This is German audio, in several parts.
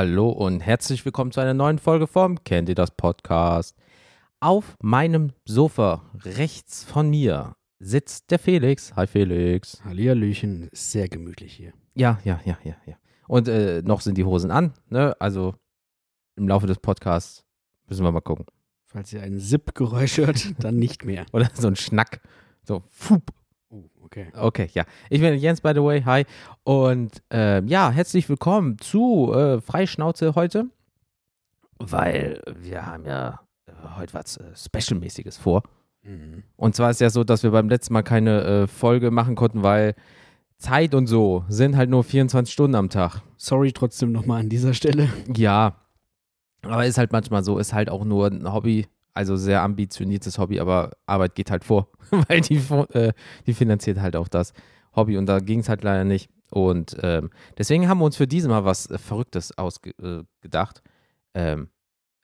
Hallo und herzlich willkommen zu einer neuen Folge vom Kennt ihr das Podcast? Auf meinem Sofa rechts von mir sitzt der Felix. Hi Felix. Hallihallöchen, sehr gemütlich hier. Ja, ja, ja, ja, ja. Und äh, noch sind die Hosen an, ne? Also im Laufe des Podcasts müssen wir mal gucken. Falls ihr ein Zip-Geräusch hört, dann nicht mehr. Oder so ein Schnack. So, fup. Okay. Okay, ja. Ich bin Jens, by the way. Hi. Und äh, ja, herzlich willkommen zu äh, Freischnauze heute. Weil wir haben ja äh, heute was äh, Special-mäßiges vor. Mhm. Und zwar ist ja so, dass wir beim letzten Mal keine äh, Folge machen konnten, weil Zeit und so sind halt nur 24 Stunden am Tag. Sorry trotzdem nochmal an dieser Stelle. Ja. Aber ist halt manchmal so, ist halt auch nur ein Hobby, also sehr ambitioniertes Hobby, aber Arbeit geht halt vor, weil die, äh, die finanziert halt auch das Hobby und da ging es halt leider nicht. Und ähm, deswegen haben wir uns für dieses Mal was äh, Verrücktes ausgedacht. Äh, ähm,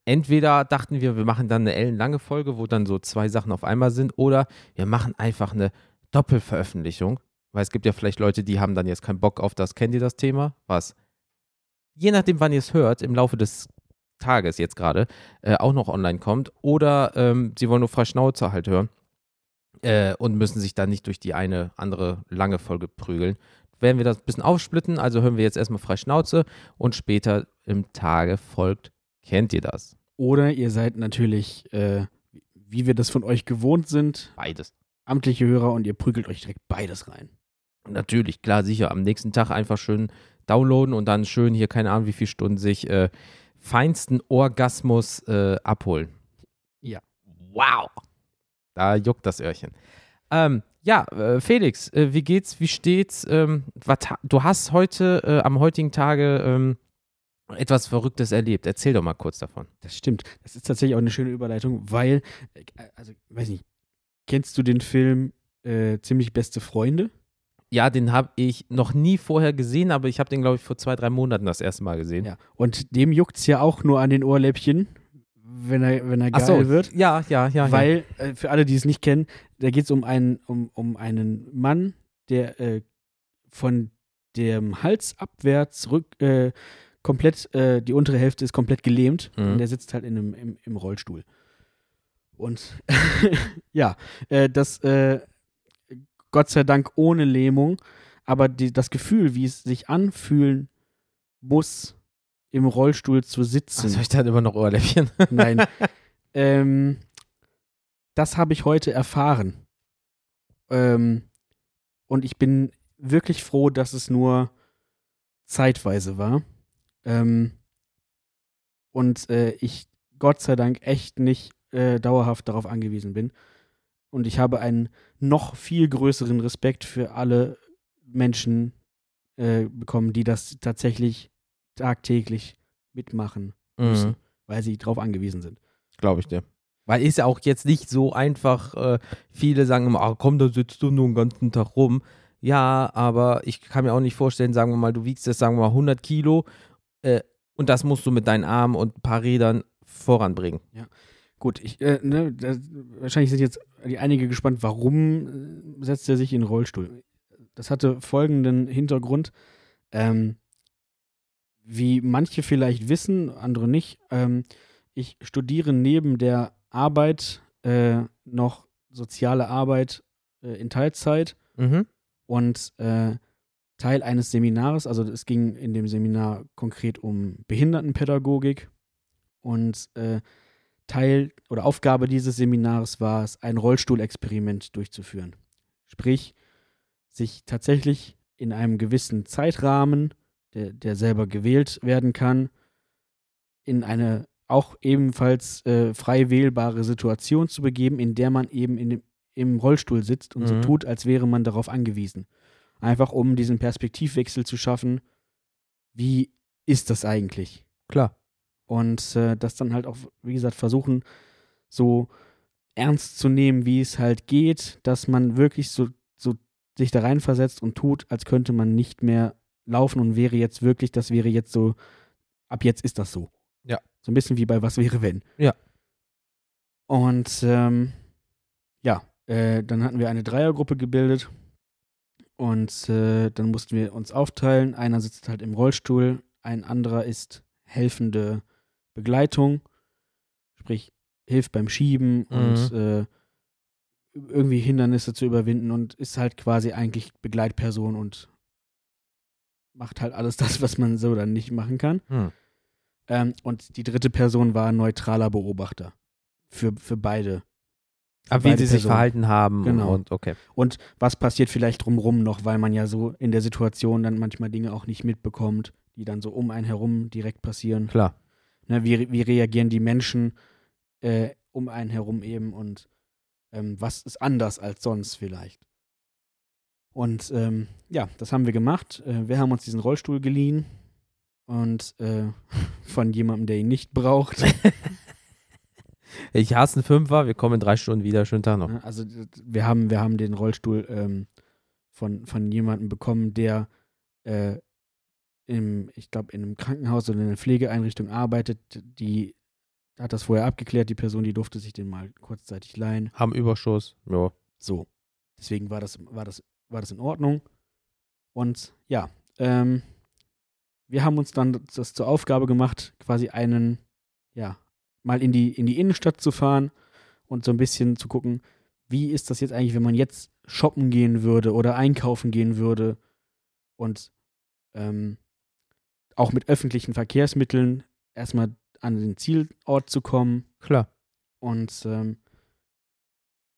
entweder dachten wir, wir machen dann eine ellenlange Folge, wo dann so zwei Sachen auf einmal sind, oder wir machen einfach eine Doppelveröffentlichung, weil es gibt ja vielleicht Leute, die haben dann jetzt keinen Bock auf das, kennt ihr das Thema? Was? Je nachdem, wann ihr es hört, im Laufe des Tages jetzt gerade, äh, auch noch online kommt, oder ähm, sie wollen nur frei Schnauze halt hören äh, und müssen sich dann nicht durch die eine andere lange Folge prügeln. Werden wir das ein bisschen aufsplitten, also hören wir jetzt erstmal frei Schnauze und später im Tage folgt, kennt ihr das? Oder ihr seid natürlich, äh, wie wir das von euch gewohnt sind, Beides. amtliche Hörer und ihr prügelt euch direkt beides rein. Natürlich, klar, sicher. Am nächsten Tag einfach schön downloaden und dann schön hier, keine Ahnung, wie viele Stunden sich äh, feinsten Orgasmus äh, abholen. Ja. Wow. Da juckt das Öhrchen. Ähm, ja, äh, Felix, äh, wie geht's, wie steht's? Ähm, ha- du hast heute, äh, am heutigen Tage, ähm, etwas Verrücktes erlebt. Erzähl doch mal kurz davon. Das stimmt. Das ist tatsächlich auch eine schöne Überleitung, weil, äh, also, weiß nicht, kennst du den Film äh, Ziemlich beste Freunde? Ja, den habe ich noch nie vorher gesehen, aber ich habe den, glaube ich, vor zwei, drei Monaten das erste Mal gesehen. Ja. Und dem juckt's ja auch nur an den Ohrläppchen, wenn er, wenn er geil so, wird. Ja, ja, ja. ja. Weil, äh, für alle, die es nicht kennen, da geht es um einen, um, um einen Mann, der äh, von dem Hals abwärts rück, äh, komplett, äh, die untere Hälfte ist komplett gelähmt Mhm. und der sitzt halt in einem, im, im Rollstuhl. Und ja, äh, das äh, Gott sei Dank ohne Lähmung, aber die, das Gefühl, wie es sich anfühlen muss, im Rollstuhl zu sitzen. Achso, ich dachte immer noch Ohrläppchen. Nein. ähm, das habe ich heute erfahren. Ähm, und ich bin wirklich froh, dass es nur zeitweise war. Ähm, und äh, ich Gott sei Dank echt nicht äh, dauerhaft darauf angewiesen bin. Und ich habe einen noch viel größeren Respekt für alle Menschen äh, bekommen, die das tatsächlich tagtäglich mitmachen müssen, Mhm. weil sie darauf angewiesen sind. Glaube ich dir. Weil ist ja auch jetzt nicht so einfach, äh, viele sagen immer, ah, komm, da sitzt du nur den ganzen Tag rum. Ja, aber ich kann mir auch nicht vorstellen, sagen wir mal, du wiegst jetzt, sagen wir mal, 100 Kilo äh, und das musst du mit deinen Armen und ein paar Rädern voranbringen. Gut, ich, äh, ne, das, wahrscheinlich sind jetzt die einige gespannt, warum äh, setzt er sich in den Rollstuhl? Das hatte folgenden Hintergrund. Ähm, wie manche vielleicht wissen, andere nicht, ähm, ich studiere neben der Arbeit äh, noch soziale Arbeit äh, in Teilzeit Mhm. und äh, Teil eines Seminars, also es ging in dem Seminar konkret um Behindertenpädagogik und äh, Teil oder Aufgabe dieses Seminars war es, ein Rollstuhlexperiment durchzuführen. Sprich, sich tatsächlich in einem gewissen Zeitrahmen, der, der selber gewählt werden kann, in eine auch ebenfalls äh, frei wählbare Situation zu begeben, in der man eben in dem, im Rollstuhl sitzt und so Mhm. tut, als wäre man darauf angewiesen. Einfach um diesen Perspektivwechsel zu schaffen. Wie ist das eigentlich? Klar. Und äh, das dann halt auch, wie gesagt, versuchen, so ernst zu nehmen, wie es halt geht, dass man wirklich so, so sich da reinversetzt und tut, als könnte man nicht mehr laufen und wäre jetzt wirklich, das wäre jetzt so, ab jetzt ist das so. Ja. So ein bisschen wie bei Was wäre wenn. Ja. Und ähm, ja, äh, dann hatten wir eine Dreiergruppe gebildet und äh, dann mussten wir uns aufteilen. Einer sitzt halt im Rollstuhl, ein anderer ist helfende Begleitung, sprich hilft beim Schieben und äh, irgendwie Hindernisse zu überwinden und ist halt quasi eigentlich Begleitperson und macht halt alles das, was man so dann nicht machen kann. Hm. Ähm, und die dritte Person war ein neutraler Beobachter für, für beide. Für Aber wie sie sich Personen. verhalten haben Genau. und okay. Und was passiert vielleicht drumrum noch, weil man ja so in der Situation dann manchmal Dinge auch nicht mitbekommt, die dann so um einen herum direkt passieren. Klar. Ne, wie, wie reagieren die Menschen äh, um einen herum eben und ähm, was ist anders als sonst vielleicht? Und ähm, ja, das haben wir gemacht. Äh, wir haben uns diesen Rollstuhl geliehen und äh, von jemandem, der ihn nicht braucht. Ich hasse einen Fünfer, wir kommen in drei Stunden wieder. Schönen Tag noch. Ne, Also wir haben, wir haben den Rollstuhl ähm, von, von jemandem bekommen, der äh, im, ich glaube, in einem Krankenhaus oder in einer Pflegeeinrichtung arbeitet. Die hat das vorher abgeklärt, die Person, die durfte sich den mal kurzzeitig leihen. Haben Überschuss. Ja. So. Deswegen war das, war das, war das in Ordnung. Und ja, ähm, wir haben uns dann das zur Aufgabe gemacht, quasi einen, ja, mal in die, in die Innenstadt zu fahren und so ein bisschen zu gucken, wie ist das jetzt eigentlich, wenn man jetzt shoppen gehen würde oder einkaufen gehen würde und ähm, auch mit öffentlichen Verkehrsmitteln erstmal an den Zielort zu kommen. Klar. Und ähm,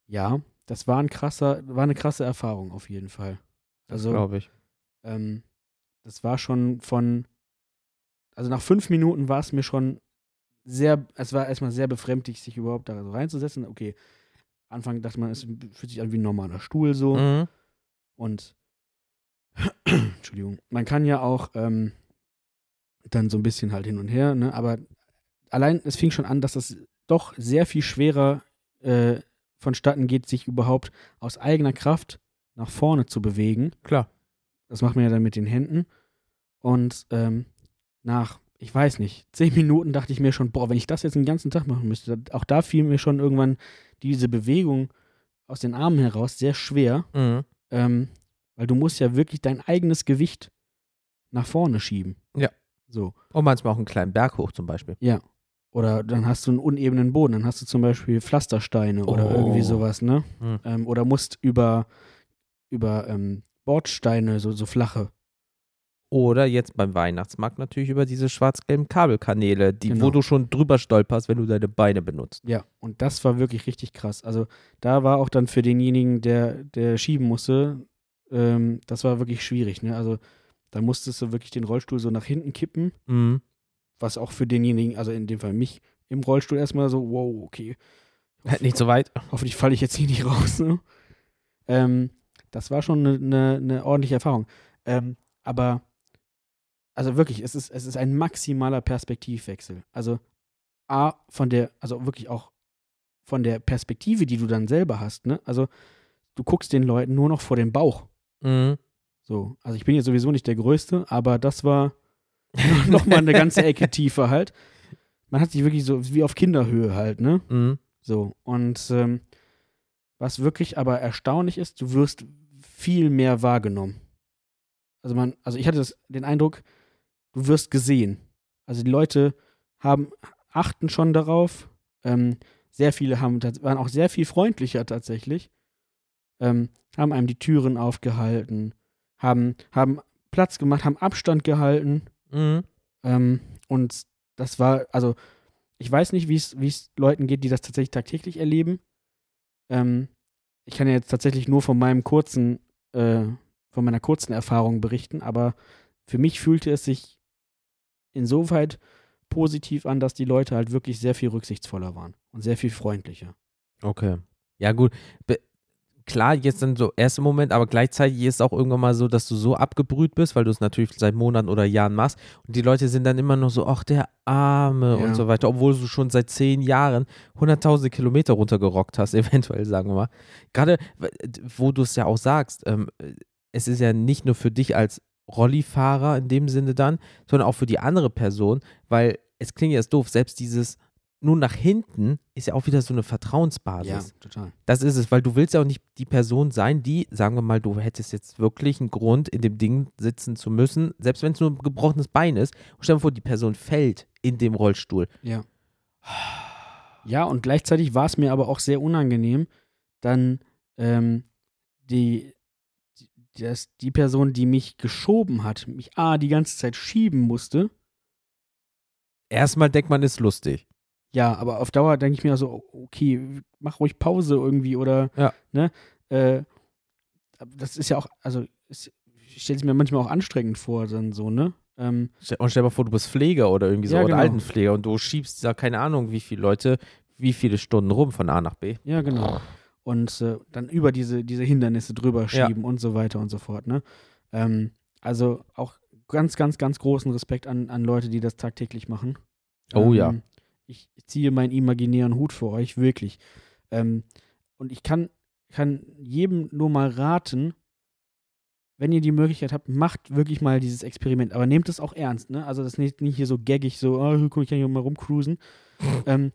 ja, das war ein krasser, war eine krasse Erfahrung auf jeden Fall. Also Glaube ich. ähm, das war schon von, also nach fünf Minuten war es mir schon sehr, es war erstmal sehr befremdlich, sich überhaupt da so reinzusetzen. Okay, Anfang dachte man, es fühlt sich an wie ein normaler Stuhl so. Mhm. Und Entschuldigung, man kann ja auch ähm, dann so ein bisschen halt hin und her, ne? Aber allein, es fing schon an, dass das doch sehr viel schwerer äh, vonstatten geht, sich überhaupt aus eigener Kraft nach vorne zu bewegen. Klar. Das macht man ja dann mit den Händen. Und ähm, nach, ich weiß nicht, zehn Minuten dachte ich mir schon, boah, wenn ich das jetzt den ganzen Tag machen müsste, auch da fiel mir schon irgendwann diese Bewegung aus den Armen heraus sehr schwer. Mhm. Ähm, weil du musst ja wirklich dein eigenes Gewicht nach vorne schieben. So. Und manchmal auch einen kleinen Berg hoch zum Beispiel. Ja. Oder dann hast du einen unebenen Boden, dann hast du zum Beispiel Pflastersteine oder Oh. irgendwie sowas, ne? Hm. Ähm, oder musst über, über ähm, Bordsteine, so, so flache. Oder jetzt beim Weihnachtsmarkt natürlich über diese schwarz-gelben Kabelkanäle, die, Genau. wo du schon drüber stolperst, wenn du deine Beine benutzt. Ja, und das war wirklich richtig krass. Also da war auch dann für denjenigen, der, der schieben musste, ähm, das war wirklich schwierig, ne? Also da musstest du wirklich den Rollstuhl so nach hinten kippen Mhm. was auch für denjenigen, also in dem Fall mich, im Rollstuhl erstmal so, wow, okay, Halt nicht so weit. hoffentlich falle ich jetzt hier nicht raus. Ne? Ähm, das war schon eine, eine, eine ordentliche Erfahrung. Ähm, aber, also wirklich, es ist, es ist ein maximaler Perspektivwechsel. Also, A, von der, also wirklich auch von der Perspektive, die du dann selber hast, ne? Also, du guckst den Leuten nur noch vor den Bauch. Mhm. So, also ich bin jetzt sowieso nicht der Größte, aber das war nochmal eine ganze Ecke tiefer halt. Man hat sich wirklich so wie auf Kinderhöhe halt, ne? Mhm. So, und ähm, was wirklich aber erstaunlich ist, du wirst viel mehr wahrgenommen. Also man, also ich hatte das, den Eindruck, du wirst gesehen. Also die Leute haben, achten schon darauf. Ähm, sehr viele haben, waren auch sehr viel freundlicher tatsächlich. Ähm, haben einem die Türen aufgehalten, haben, haben Platz gemacht, haben Abstand gehalten. Mhm. Ähm, und das war, also ich weiß nicht, wie es Leuten geht, die das tatsächlich tagtäglich erleben. Ähm, ich kann ja jetzt tatsächlich nur von meinem kurzen, äh, von meiner kurzen Erfahrung berichten, aber für mich fühlte es sich insoweit positiv an, dass die Leute halt wirklich sehr viel rücksichtsvoller waren und sehr viel freundlicher. Okay. Ja, gut. Be klar, jetzt dann so erster Moment, aber gleichzeitig ist es auch irgendwann mal so, dass du so abgebrüht bist, weil du es natürlich seit Monaten oder Jahren machst. Und die Leute sind dann immer noch so, ach, der Arme Ja. und so weiter, obwohl du schon seit zehn Jahren hunderttausende Kilometer runtergerockt hast, eventuell, sagen wir mal. Gerade, wo du es ja auch sagst, ähm, es ist ja nicht nur für dich als Rollifahrer in dem Sinne dann, sondern auch für die andere Person, weil es klingt jetzt doof, selbst dieses nur nach hinten ist ja auch wieder so eine Vertrauensbasis. total. Das ist es, weil du willst ja auch nicht die Person sein, die, sagen wir mal, du hättest jetzt wirklich einen Grund, in dem Ding sitzen zu müssen, selbst wenn es nur ein gebrochenes Bein ist. Und stell dir vor, die Person fällt in dem Rollstuhl. Ja. Ja, und gleichzeitig war es mir aber auch sehr unangenehm, dann ähm, die, die, das, die Person, die mich geschoben hat, mich A, die ganze Zeit schieben musste. Erstmal denkt man, ist lustig. Ja, aber auf Dauer denke ich mir so, okay, mach ruhig Pause irgendwie oder, Ja. ne? Äh, das ist ja auch, also, es- ich stelle es mir manchmal auch anstrengend vor, dann so, ne? Ähm, Und stell dir mal vor, du bist Pfleger oder irgendwie so, Ja, oder genau. Altenpfleger und du schiebst da keine Ahnung, wie viele Leute, wie viele Stunden rum von A nach B. Ja, genau. Und äh, dann über diese, diese Hindernisse drüber Ja. schieben und so weiter und so fort. Ne? Ähm, also auch ganz, ganz, ganz großen Respekt an, an Leute, die das tagtäglich machen. Oh ja. Ähm, Ich, ich ziehe meinen imaginären Hut vor euch, wirklich. Ähm, und ich kann, kann jedem nur mal raten, wenn ihr die Möglichkeit habt, macht wirklich mal dieses Experiment. Aber nehmt es auch ernst, ne? Also das ist nicht, nicht hier so gaggig, so, oh, guck, ich kann hier mal rumcruisen. ähm,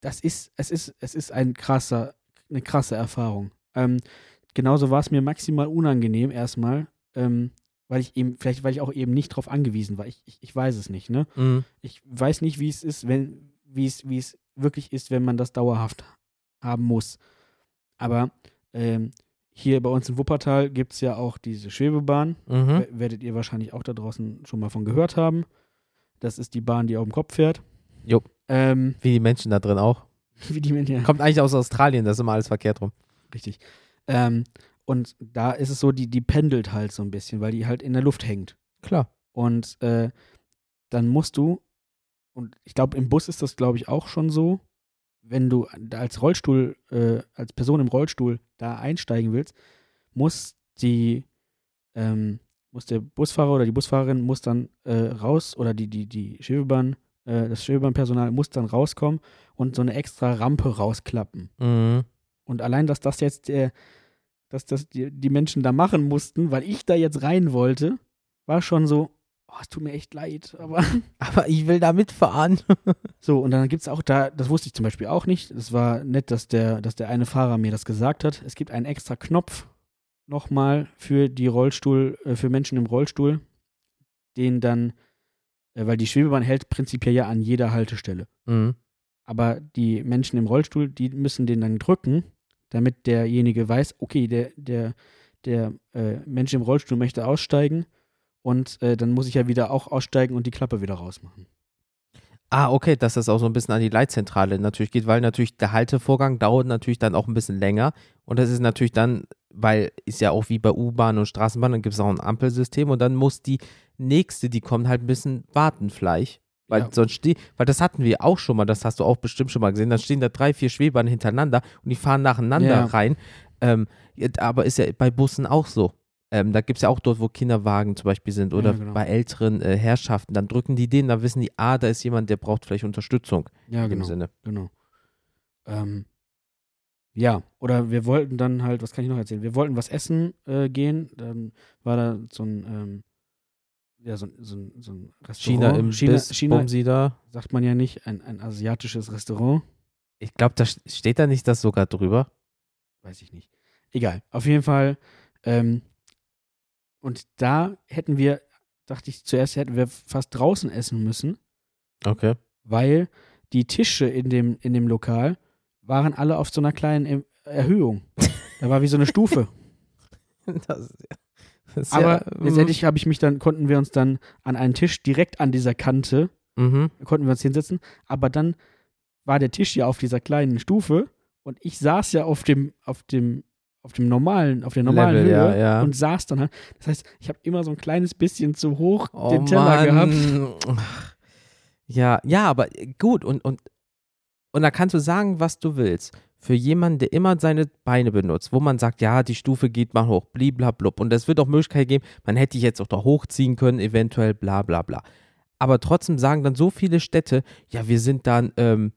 das ist, es ist, es ist ein krasser, eine krasse Erfahrung. Ähm, genauso war es mir maximal unangenehm erstmal, ähm, weil ich eben, vielleicht weil ich auch eben nicht drauf angewiesen war. Ich, ich, ich weiß es nicht, ne? Mhm. Ich weiß nicht, wie es ist, wenn, wie es, wie es wirklich ist, wenn man das dauerhaft haben muss. Aber ähm, hier bei uns in Wuppertal gibt es ja auch diese Schwebebahn. Mhm. Werdet ihr wahrscheinlich auch da draußen schon mal von gehört haben. Das ist die Bahn, die auf dem Kopf fährt. Jo. Ähm, Wie die Menschen da drin auch. wie die Menschen, ja, Kommt eigentlich aus Australien, da ist immer alles verkehrt rum. richtig. Ähm, und da ist es so, die, die pendelt halt so ein bisschen, weil die halt in der Luft hängt. Klar. Und äh, dann musst du, und ich glaube, im Bus ist das, glaube ich, auch schon so, wenn du als Rollstuhl, äh, als Person im Rollstuhl da einsteigen willst, muss die, ähm, muss der Busfahrer oder die Busfahrerin muss dann äh, raus oder die, die, die Schwebebahn, äh, das Schwebebahnpersonal muss dann rauskommen und so eine extra Rampe rausklappen. Mhm. Und allein, dass das jetzt der, dass das die, die Menschen da machen mussten, weil ich da jetzt rein wollte, war schon so, oh, es tut mir echt leid, aber Aber ich will da mitfahren. so, und dann gibt es auch da, das wusste ich zum Beispiel auch nicht, es war nett, dass der, dass der eine Fahrer mir das gesagt hat. Es gibt einen extra Knopf nochmal für die Rollstuhl, äh, für Menschen im Rollstuhl, den dann, äh, weil die Schwebebahn hält prinzipiell ja an jeder Haltestelle. Mhm. Aber die Menschen im Rollstuhl, die müssen den dann drücken, damit derjenige weiß, okay, der, der, der äh, Mensch im Rollstuhl möchte aussteigen und äh, dann muss ich ja wieder auch aussteigen und die Klappe wieder rausmachen. Ah, okay, dass das auch so ein bisschen an die Leitzentrale natürlich geht, weil natürlich der Haltevorgang dauert natürlich dann auch ein bisschen länger. Und das ist natürlich dann, weil ist ja auch wie bei U-Bahn und Straßenbahn, dann gibt es auch ein Ampelsystem und dann muss die nächste, die kommt, halt ein bisschen warten vielleicht. Weil Ja. sonst steht, weil das hatten wir auch schon mal, das hast du auch bestimmt schon mal gesehen, dann stehen da drei, vier Schwebahnen hintereinander und die fahren nacheinander Ja. rein. Ähm, aber ist ja bei Bussen auch so. Ähm, da gibt es ja auch dort, wo Kinderwagen zum Beispiel sind oder Ja, genau. bei älteren äh, Herrschaften, dann drücken die den, dann wissen die, ah, da ist jemand, der braucht vielleicht Unterstützung Ja, in dem genau. Sinne. Genau. Ähm, ja, oder wir wollten dann halt, was kann ich noch erzählen? Wir wollten was essen äh, gehen. Dann war da so ein, ähm, ja, so, ein- so, so ein Restaurant. China im China, Biss, China Bumsi da. sagt man ja nicht, ein, ein asiatisches Restaurant. Ich glaube, da st- steht da nicht das sogar drüber. Weiß ich nicht. Egal. Auf jeden Fall. Ähm, und da hätten wir, dachte ich zuerst, hätten wir fast draußen essen müssen, Okay. weil die Tische in dem, in dem Lokal waren alle auf so einer kleinen Em- Erhöhung. Da war wie so eine Stufe. Das, ist ja- Aber ja, letztendlich habe ich mich dann, konnten wir uns dann an einen Tisch direkt an dieser Kante, Mhm. konnten wir uns hinsetzen, aber dann war der Tisch ja auf dieser kleinen Stufe und ich saß ja auf dem, auf dem, auf dem normalen, auf der normalen Level, Höhe ja, ja. und saß dann halt. Das heißt, ich habe immer so ein kleines bisschen zu hoch Oh, den Teller gehabt. Mann. Ja, ja, aber gut und, und, und da kannst du sagen, was du willst. Für jemanden, der immer seine Beine benutzt, wo man sagt, ja, die Stufe geht mal hoch, bliblablub. Und es wird auch Möglichkeit geben, man hätte dich jetzt auch da hochziehen können, eventuell, bla bla bla. Aber trotzdem sagen dann so viele Städte, ja, wir sind dann, ähm,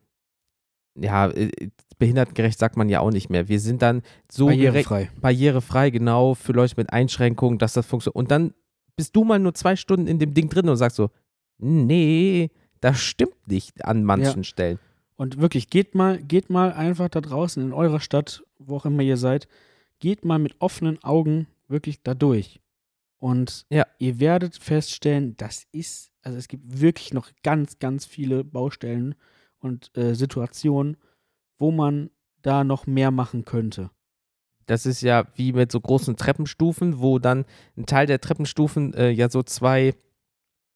ja, äh, behindertengerecht sagt man ja auch nicht mehr. Wir sind dann so Barrierefrei. barrierefrei, genau, für Leute mit Einschränkungen, dass das funktioniert. Und dann bist du mal nur zwei Stunden in dem Ding drin und sagst so, nee, das stimmt nicht an manchen Stellen. Und wirklich, geht mal, geht mal einfach da draußen in eurer Stadt, wo auch immer ihr seid, geht mal mit offenen Augen wirklich da durch. Und Ja. ihr werdet feststellen, das ist, also es gibt wirklich noch ganz, ganz viele Baustellen und äh, Situationen, wo man da noch mehr machen könnte. Das ist ja wie mit so großen Treppenstufen, wo dann ein Teil der Treppenstufen äh, ja so zwei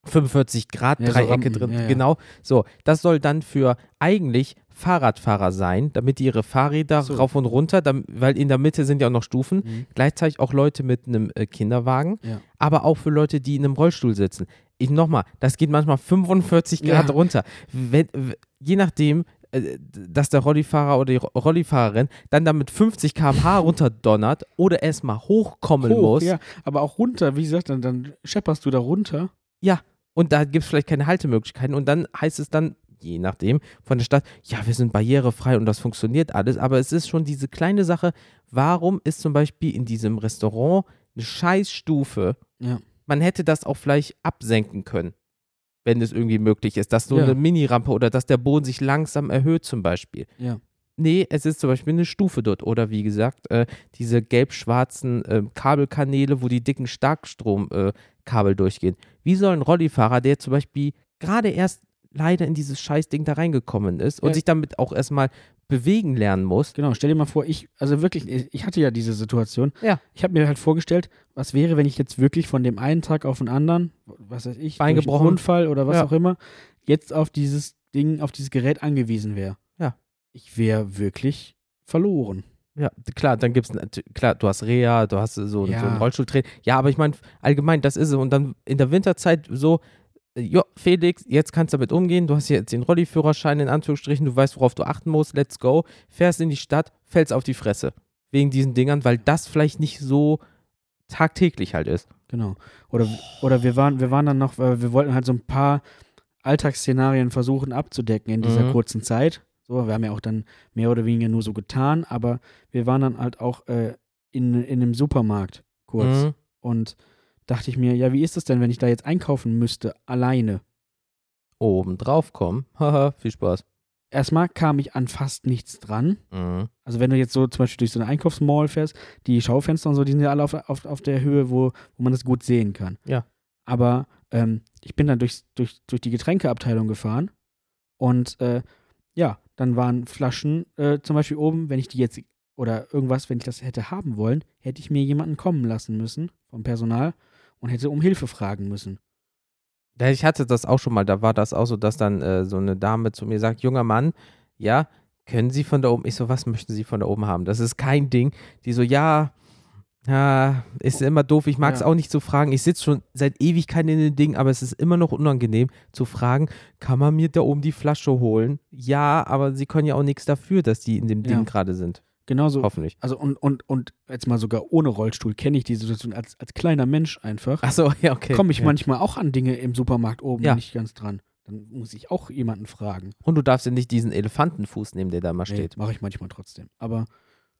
45 Grad Ja, so Dreiecke Rampen, drin. ja, ja. Genau. So, das soll dann für eigentlich Fahrradfahrer sein, damit die ihre Fahrräder So. rauf und runter, weil in der Mitte sind ja auch noch Stufen. Mhm. Gleichzeitig auch Leute mit einem äh, Kinderwagen, Ja. aber auch für Leute, die in einem Rollstuhl sitzen. Ich nochmal, das geht manchmal 45 Grad Ja. runter. Wenn, je nachdem, äh, dass der Rollifahrer oder die Ro- Rollifahrerin dann damit 50 km/h runterdonnert oder erstmal hochkommen Hoch, muss. ja, aber auch runter, wie gesagt, dann, dann schepperst du da runter. Und da gibt es vielleicht keine Haltemöglichkeiten. Und dann heißt es dann, je nachdem, von der Stadt, ja, wir sind barrierefrei und das funktioniert alles. Aber es ist schon diese kleine Sache, warum ist zum Beispiel in diesem Restaurant eine Scheißstufe? Ja. Man hätte das auch vielleicht absenken können, wenn es irgendwie möglich ist. Dass so Ja. eine Minirampe oder dass der Boden sich langsam erhöht zum Beispiel. Ja. Nee, es ist zum Beispiel eine Stufe dort. Oder wie gesagt, äh, diese gelb-schwarzen äh, Kabelkanäle, wo die dicken Starkstromkabel äh, Kabel durchgehen. Wie soll ein Rollifahrer, der zum Beispiel gerade erst leider in dieses Scheißding da reingekommen ist und Ja. sich damit auch erstmal bewegen lernen muss, Genau, stell dir mal vor, ich, also wirklich, ich hatte ja diese Situation. Ja. Ich habe mir halt vorgestellt, was wäre, wenn ich jetzt wirklich von dem einen Tag auf den anderen, was weiß ich, Bein gebrochen. Unfall oder was Ja. auch immer, jetzt auf dieses Ding, auf dieses Gerät angewiesen wäre. Ja. Ich wäre wirklich verloren. Ja, klar, dann gibt's klar, du hast Reha, du hast so, so Ja. einen Rollstuhltrainer. Ja, aber ich meine, allgemein, das ist es. Und dann in der Winterzeit so, äh, jo, Felix, jetzt kannst du damit umgehen. Du hast jetzt den Rolliführerschein in Anführungsstrichen, du weißt, worauf du achten musst, let's go. Fährst in die Stadt, fällst auf die Fresse. Wegen diesen Dingern, weil das vielleicht nicht so tagtäglich halt ist. Genau. Oder, oder wir waren, wir waren dann noch, weil wir wollten halt so ein paar Alltagsszenarien versuchen abzudecken in dieser Mhm. kurzen Zeit. So, wir haben ja auch dann mehr oder weniger nur so getan, aber wir waren dann halt auch äh, in, in einem Supermarkt kurz. Mhm. Und dachte ich mir, ja, wie ist es denn, wenn ich da jetzt einkaufen müsste, alleine? Oben drauf kommen. Haha, viel Spaß. Erstmal kam ich an fast nichts dran. Mhm. Also wenn du jetzt so zum Beispiel durch so eine Einkaufsmall fährst, die Schaufenster und so, die sind ja alle auf, auf, auf der Höhe, wo, wo man das gut sehen kann. Ja. Aber ähm, ich bin dann durch, durch, durch die Getränkeabteilung gefahren und äh, ja, dann waren Flaschen äh, zum Beispiel oben, wenn ich die jetzt oder irgendwas, wenn ich das hätte haben wollen, hätte ich mir jemanden kommen lassen müssen vom Personal und hätte um Hilfe fragen müssen. Ich hatte das auch schon mal, da war das auch so, dass dann äh, so eine Dame zu mir sagt, junger Mann, ja, können Sie von da oben, ich so, was möchten Sie von da oben haben? Das ist kein Ding. Die so, ja, ja, ist immer doof, ich mag es Ja. auch nicht zu fragen. Ich sitze schon seit Ewigkeiten in den Ding, aber es ist immer noch unangenehm zu fragen, kann man mir da oben die Flasche holen? Ja, aber Sie können ja auch nichts dafür, dass die in dem Ja. Ding gerade sind. Genauso, Hoffentlich. also und, und, und jetzt mal sogar ohne Rollstuhl kenne ich die Situation als, als kleiner Mensch einfach. Achso, ja, okay. komme ich ja. manchmal auch an Dinge im Supermarkt oben Ja. nicht ganz dran. Dann muss ich auch jemanden fragen. Und du darfst ja nicht diesen Elefantenfuß nehmen, der da mal steht. mache ich manchmal trotzdem. Aber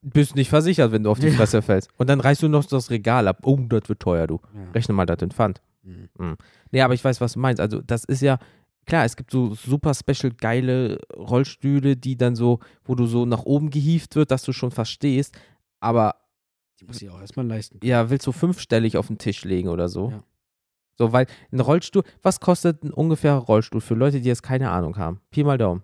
Bist nicht versichert, wenn du auf die. Fresse fällst. Und dann reißt du noch das Regal ab. Oh, das wird teuer, du. ja. Rechne mal das in Pfand. Mhm. Nee, aber ich weiß, was du meinst. Also, das ist ja, klar, es gibt so super special geile Rollstühle, die dann so, wo du so nach oben gehievt wird, dass du schon verstehst. Aber die muss ich auch erstmal leisten. ja, willst du fünfstellig auf den Tisch legen oder so? Ja. So, weil ein Rollstuhl, was kostet ein ungefährer Rollstuhl für Leute, die jetzt keine Ahnung haben? Pi mal Daumen.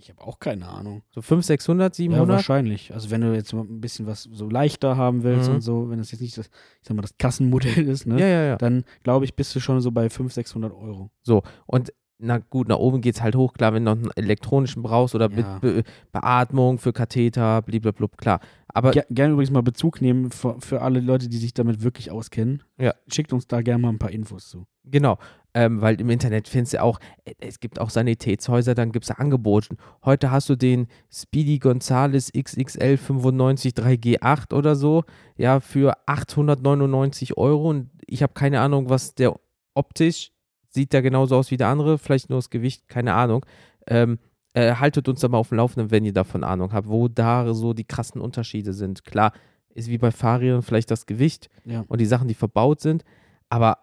Ich habe auch keine Ahnung. So 500, 600, Ja, 700? wahrscheinlich. Also wenn du jetzt mal ein bisschen was so leichter haben willst Mhm. und so, wenn das jetzt nicht das, ich sag mal, das Kassenmodell ist, ne? ja, ja, ja. Dann glaube ich, bist du schon so bei 500, 600 Euro. So, und na gut, nach oben geht es halt hoch, klar, wenn du noch einen elektronischen brauchst oder Ja. mit Be Beatmung für Katheter, blablabla, klar. Aber Ger gerne übrigens mal Bezug nehmen für, für alle Leute, die sich damit wirklich auskennen. Ja. Schickt uns da gerne mal ein paar Infos zu. genau, ähm, weil im Internet findest du auch, äh, es gibt auch Sanitätshäuser, dann gibt es Angebote. Heute hast du den Speedy Gonzales XXL 95 3G8 oder so, ja, für 899 Euro und ich habe keine Ahnung, was der optisch sieht der genauso aus wie der andere, vielleicht nur das Gewicht, keine Ahnung. Ähm, äh, haltet uns da mal auf dem Laufenden, wenn ihr davon Ahnung habt, wo da so die krassen Unterschiede sind. Klar, ist wie bei Fahrrädern vielleicht das Gewicht Ja. und die Sachen, die verbaut sind, aber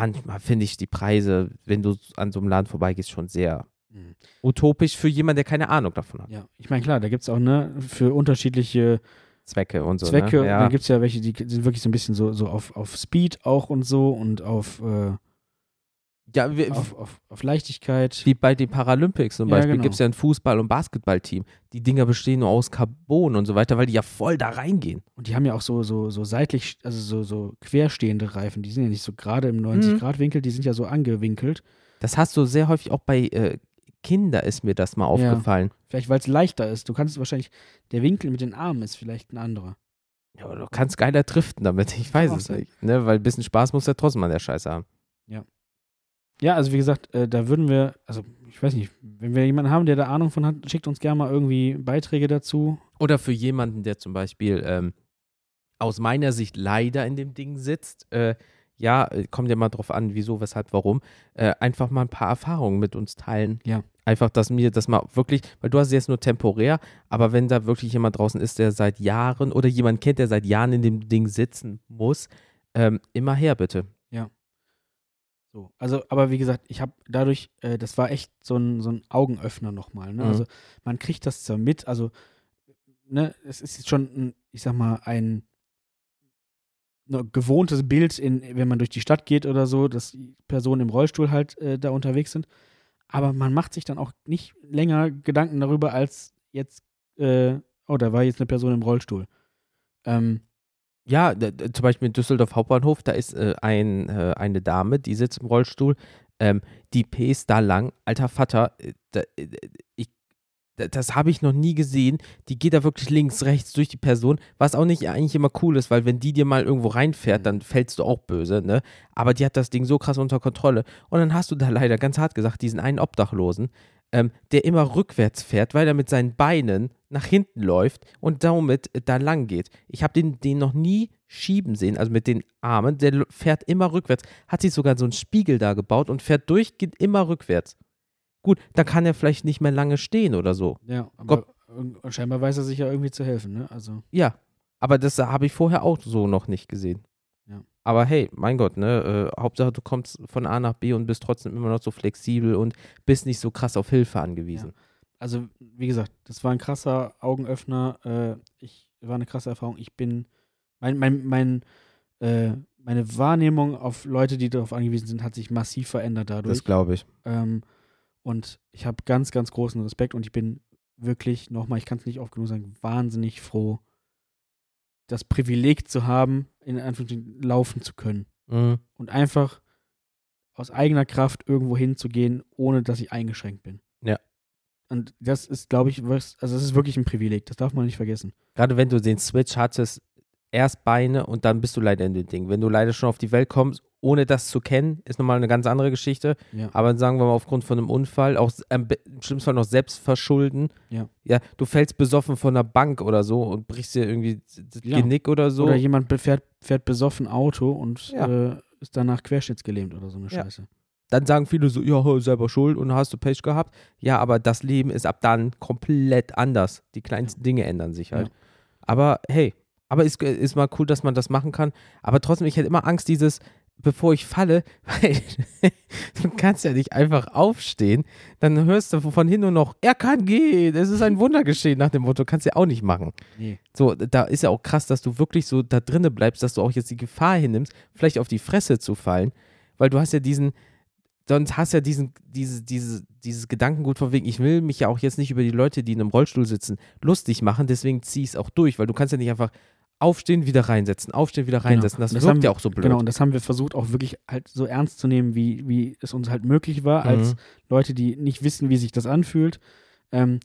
manchmal finde ich die Preise, wenn du an so einem Laden vorbeigehst, schon sehr Mhm. utopisch für jemanden, der keine Ahnung davon hat. Ja, ich meine, klar, da gibt es auch, ne, für unterschiedliche Zwecke und so. Zwecke. ne? Ja. dann gibt es ja welche, die sind wirklich so ein bisschen so, so auf, auf Speed auch und so und auf, äh, ja, wie, auf, auf, auf Leichtigkeit. wie bei den Paralympics zum Ja, Beispiel genau. gibt es ja ein Fußball- und Basketballteam. Die Dinger bestehen nur aus Carbon und so weiter, weil die ja voll da reingehen. Und die haben ja auch so, so, so seitlich, also so, so querstehende Reifen. Die sind ja nicht so gerade im Mhm. 90-Grad-Winkel, die sind ja so angewinkelt. Das hast du sehr häufig auch bei äh, Kinder ist mir das mal aufgefallen. Vielleicht, weil es leichter ist. Du kannst es wahrscheinlich, der Winkel mit den Armen ist vielleicht ein anderer. Ja, aber du kannst geiler driften damit. Ich weiß es sein. nicht. Ne? Weil ein bisschen Spaß muss ja trotzdem an der Scheiße haben. Ja, also wie gesagt, äh, da würden wir, also ich weiß nicht, wenn wir jemanden haben, der da Ahnung von hat, schickt uns gerne mal irgendwie Beiträge dazu. Oder für jemanden, der zum Beispiel ähm, aus meiner Sicht leider in dem Ding sitzt, äh, ja, äh, kommt ja mal drauf an, wieso, weshalb, warum, äh, einfach mal ein paar Erfahrungen mit uns teilen. Ja. Einfach, dass mir das mal wirklich, weil du hast es jetzt nur temporär, aber wenn da wirklich jemand draußen ist, der seit Jahren oder jemand kennt, der seit Jahren in dem Ding sitzen muss, ähm, immer her bitte. So, also, aber wie gesagt, ich habe dadurch, äh, das war echt so ein, so ein Augenöffner nochmal. Ne? Mhm. Also man kriegt das zwar mit, also ne, es ist jetzt schon, ein, ich sag mal, ein ne, gewohntes Bild, in, wenn man durch die Stadt geht oder so, dass die Personen im Rollstuhl halt äh, da unterwegs sind. Aber man macht sich dann auch nicht länger Gedanken darüber, als jetzt, äh, oh, da war jetzt eine Person im Rollstuhl. Ähm, Ja, zum Beispiel in Düsseldorf Hauptbahnhof, da ist äh, ein, äh, eine Dame, die sitzt im Rollstuhl, ähm, die pest da lang, alter Vater, äh, da, äh, ich, da- das habe ich noch nie gesehen. Die geht da wirklich links, rechts durch die Person, was auch nicht eigentlich immer cool ist, weil wenn die dir mal irgendwo reinfährt, dann fällst du auch böse, ne? Aber die hat das Ding so krass unter Kontrolle. Und dann hast du da leider ganz hart gesagt, diesen einen Obdachlosen, ähm, der immer rückwärts fährt, weil er mit seinen Beinen nach hinten läuft und damit da lang geht. Ich habe den, den noch nie schieben sehen, also mit den Armen. Der fährt immer rückwärts, hat sich sogar so einen Spiegel da gebaut und fährt durchgehend immer rückwärts. Gut, da kann er vielleicht nicht mehr lange stehen oder so. ja, aber irg- scheinbar weiß er sich ja irgendwie zu helfen, ne? Also. Ja, aber das habe ich vorher auch so noch nicht gesehen. Ja. Aber hey, mein Gott, ne? Äh, Hauptsache du kommst von A nach B und bist trotzdem immer noch so flexibel und bist nicht so krass auf Hilfe angewiesen. Also wie gesagt, das war ein krasser Augenöffner. Äh, ich war eine krasse Erfahrung. Ich bin mein mein mein äh, meine Wahrnehmung auf Leute, die darauf angewiesen sind, hat sich massiv verändert dadurch. Das glaube ich. Ähm, und ich habe ganz ganz großen Respekt und ich bin wirklich nochmal, ich kann es nicht oft genug sagen, wahnsinnig froh, das Privileg zu haben, in Anführungsstrichen laufen zu können Mhm. und einfach aus eigener Kraft irgendwo hinzugehen, ohne dass ich eingeschränkt bin. Ja. Und das ist, glaube ich, was, also das ist wirklich ein Privileg, das darf man nicht vergessen. Gerade wenn du den Switch hattest, erst Beine und dann bist du leider in dem Ding. Wenn du leider schon auf die Welt kommst, ohne das zu kennen, ist nochmal eine ganz andere Geschichte. Ja. Aber sagen wir mal aufgrund von einem Unfall, auch im schlimmsten Fall noch selbst verschulden. Ja. Ja, du fällst besoffen von einer Bank oder so und brichst dir irgendwie das Ja. Genick oder so. Oder jemand fährt, fährt besoffen Auto und äh, ist danach querschnittsgelähmt oder so eine. Scheiße. Dann sagen viele so, ja, selber schuld und hast du Pech gehabt. Ja, aber das Leben ist ab dann komplett anders. Die kleinsten Dinge ändern sich halt. Ja. Aber hey, aber ist, ist mal cool, dass man das machen kann. Aber trotzdem, ich hätte immer Angst, dieses, bevor ich falle, weil du kannst ja nicht einfach aufstehen. Dann hörst du von hin nur noch, er kann gehen, es ist ein Wunder geschehen nach dem Motto, kannst du ja auch nicht machen. Nee. So, da ist ja auch krass, dass du wirklich so da drinnen bleibst, dass du auch jetzt die Gefahr hinnimmst, vielleicht auf die Fresse zu fallen, weil du hast ja diesen, sonst hast ja diesen, diese, diese, dieses Gedankengut von wegen, ich will mich ja auch jetzt nicht über die Leute, die in einem Rollstuhl sitzen, lustig machen, deswegen zieh ich es auch durch, weil du kannst ja nicht einfach aufstehen, wieder reinsetzen, aufstehen, wieder reinsetzen. Das, Das wirkt haben- ja auch so blöd. Genau, und das haben wir versucht auch wirklich halt so ernst zu nehmen, wie, wie es uns halt möglich war, als Mhm. Leute, die nicht wissen, wie sich das anfühlt. Ähm,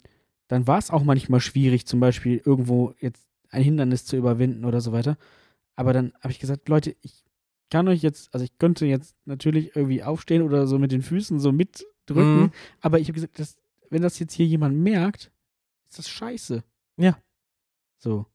dann war es auch manchmal schwierig, zum Beispiel irgendwo jetzt ein Hindernis zu überwinden oder so weiter. Aber dann habe ich gesagt, Leute, ich kann euch jetzt, also ich könnte jetzt natürlich irgendwie aufstehen oder so mit den Füßen so mitdrücken, Mhm. aber ich habe gesagt, das, wenn das jetzt hier jemand merkt, ist das scheiße. Ja. So.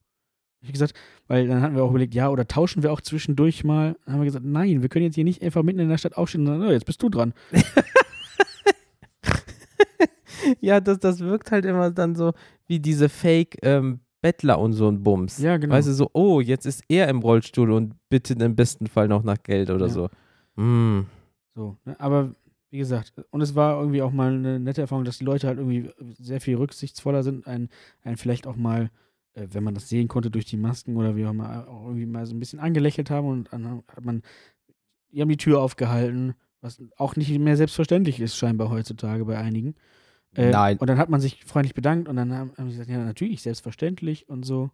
Ich habe gesagt, weil dann hatten wir auch überlegt, ja, oder tauschen wir auch zwischendurch mal. Dann haben wir gesagt, nein, wir können jetzt hier nicht einfach mitten in der Stadt aufstehen und sagen, "Oh, jetzt bist du dran. ja, das, das wirkt halt immer dann so wie diese Fake ähm, Bettler und so ein Bums. Ja, genau. Weißt du, so, oh, jetzt ist er im Rollstuhl und bittet im besten Fall noch nach Geld oder Ja. so. Mm. So, ne? Aber wie gesagt, und es war irgendwie auch mal eine nette Erfahrung, dass die Leute halt irgendwie sehr viel rücksichtsvoller sind, einen, einen vielleicht auch mal, äh, wenn man das sehen konnte durch die Masken oder wie auch immer, auch irgendwie mal so ein bisschen angelächelt haben und dann hat man, die haben die Tür aufgehalten, was auch nicht mehr selbstverständlich ist, scheinbar heutzutage bei einigen. Äh, Nein. Und dann hat man sich freundlich bedankt und dann haben, haben sie gesagt, ja, natürlich, selbstverständlich und so.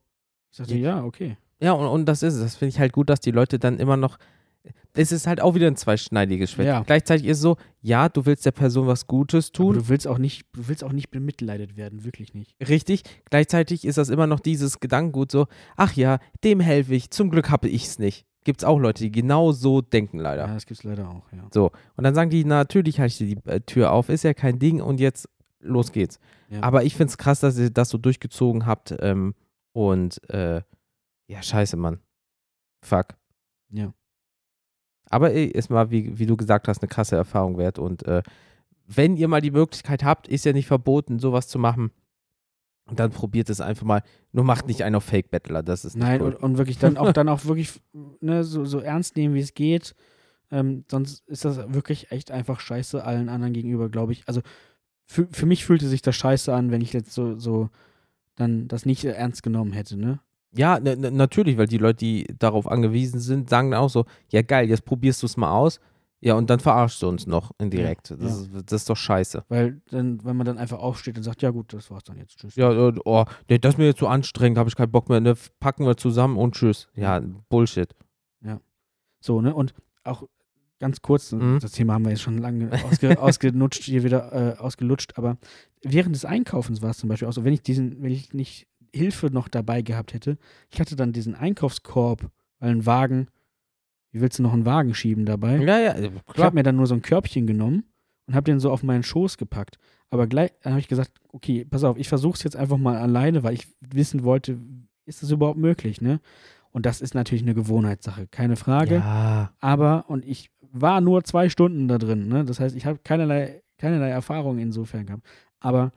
Ich sagte, Ja. ja, okay. Ja, und, und das ist es. Das finde ich halt gut, dass die Leute dann immer noch. Es ist halt auch wieder ein zweischneidiges Schwert. Ja. Gleichzeitig ist es so, ja, du willst der Person was Gutes Aber tun, du willst auch nicht, du willst auch nicht bemitleidet werden, wirklich nicht. richtig. Gleichzeitig ist das immer noch dieses Gedankengut so, ach ja, dem helfe ich, zum Glück habe ich es nicht. Gibt es auch Leute, die genau so denken leider. Ja, das gibt's leider auch, ja. So, und dann sagen die, natürlich halte ich dir die äh, Tür auf, ist ja kein Ding und jetzt los geht's. Ja. Aber ich finde es krass, dass ihr das so durchgezogen habt ähm, und äh, ja, scheiße, Mann. Fuck. Ja. Aber ey, ist mal, wie, wie du gesagt hast, eine krasse Erfahrung wert und äh, wenn ihr mal die Möglichkeit habt, ist ja nicht verboten, sowas zu machen. Und dann probiert es einfach mal. Nur macht nicht einen auf Fake Battler, das ist nicht Nein, cool. und, und wirklich dann auch dann auch wirklich ne, so, so ernst nehmen, wie es geht. Ähm, sonst ist das wirklich echt einfach scheiße allen anderen gegenüber, glaube ich. Also für, für mich fühlte sich das scheiße an, wenn ich jetzt so, so dann das nicht ernst genommen hätte, ne? Ja, ne, ne, natürlich, weil die Leute, die darauf angewiesen sind, sagen dann auch so, ja geil, jetzt probierst du es mal aus. Ja, und dann verarschst du uns noch indirekt. Ja, das, ja. Ist, das ist doch scheiße. Weil dann, wenn man dann einfach aufsteht und sagt, ja gut, das war's dann jetzt, tschüss. Ja, äh, oh, nee, das ist mir jetzt zu anstrengend, habe ich keinen Bock mehr. Ne? Packen wir zusammen und tschüss. Ja, Bullshit. So, ne? Und auch ganz kurz, Mhm. das Thema haben wir jetzt schon lange ausge, ausgenutscht, hier wieder äh, ausgelutscht, aber während des Einkaufens war es zum Beispiel auch so, wenn ich diesen, wenn ich nicht Hilfe noch dabei gehabt hätte, ich hatte dann diesen Einkaufskorb, weil ein Wagen, wie willst du noch einen Wagen schieben dabei? Ja, ja, äh, Ich klar. habe mir dann nur so ein Körbchen genommen und habe den so auf meinen Schoß gepackt. Aber gleich, dann habe ich gesagt, okay, pass auf, ich versuche es jetzt einfach mal alleine, weil ich wissen wollte, ist das überhaupt möglich, ne? Und das ist natürlich eine Gewohnheitssache, keine Frage. Ja, Aber, und ich war nur zwei Stunden da drin, ne? Das heißt, ich habe keinerlei, keinerlei Erfahrung insofern gehabt. Aber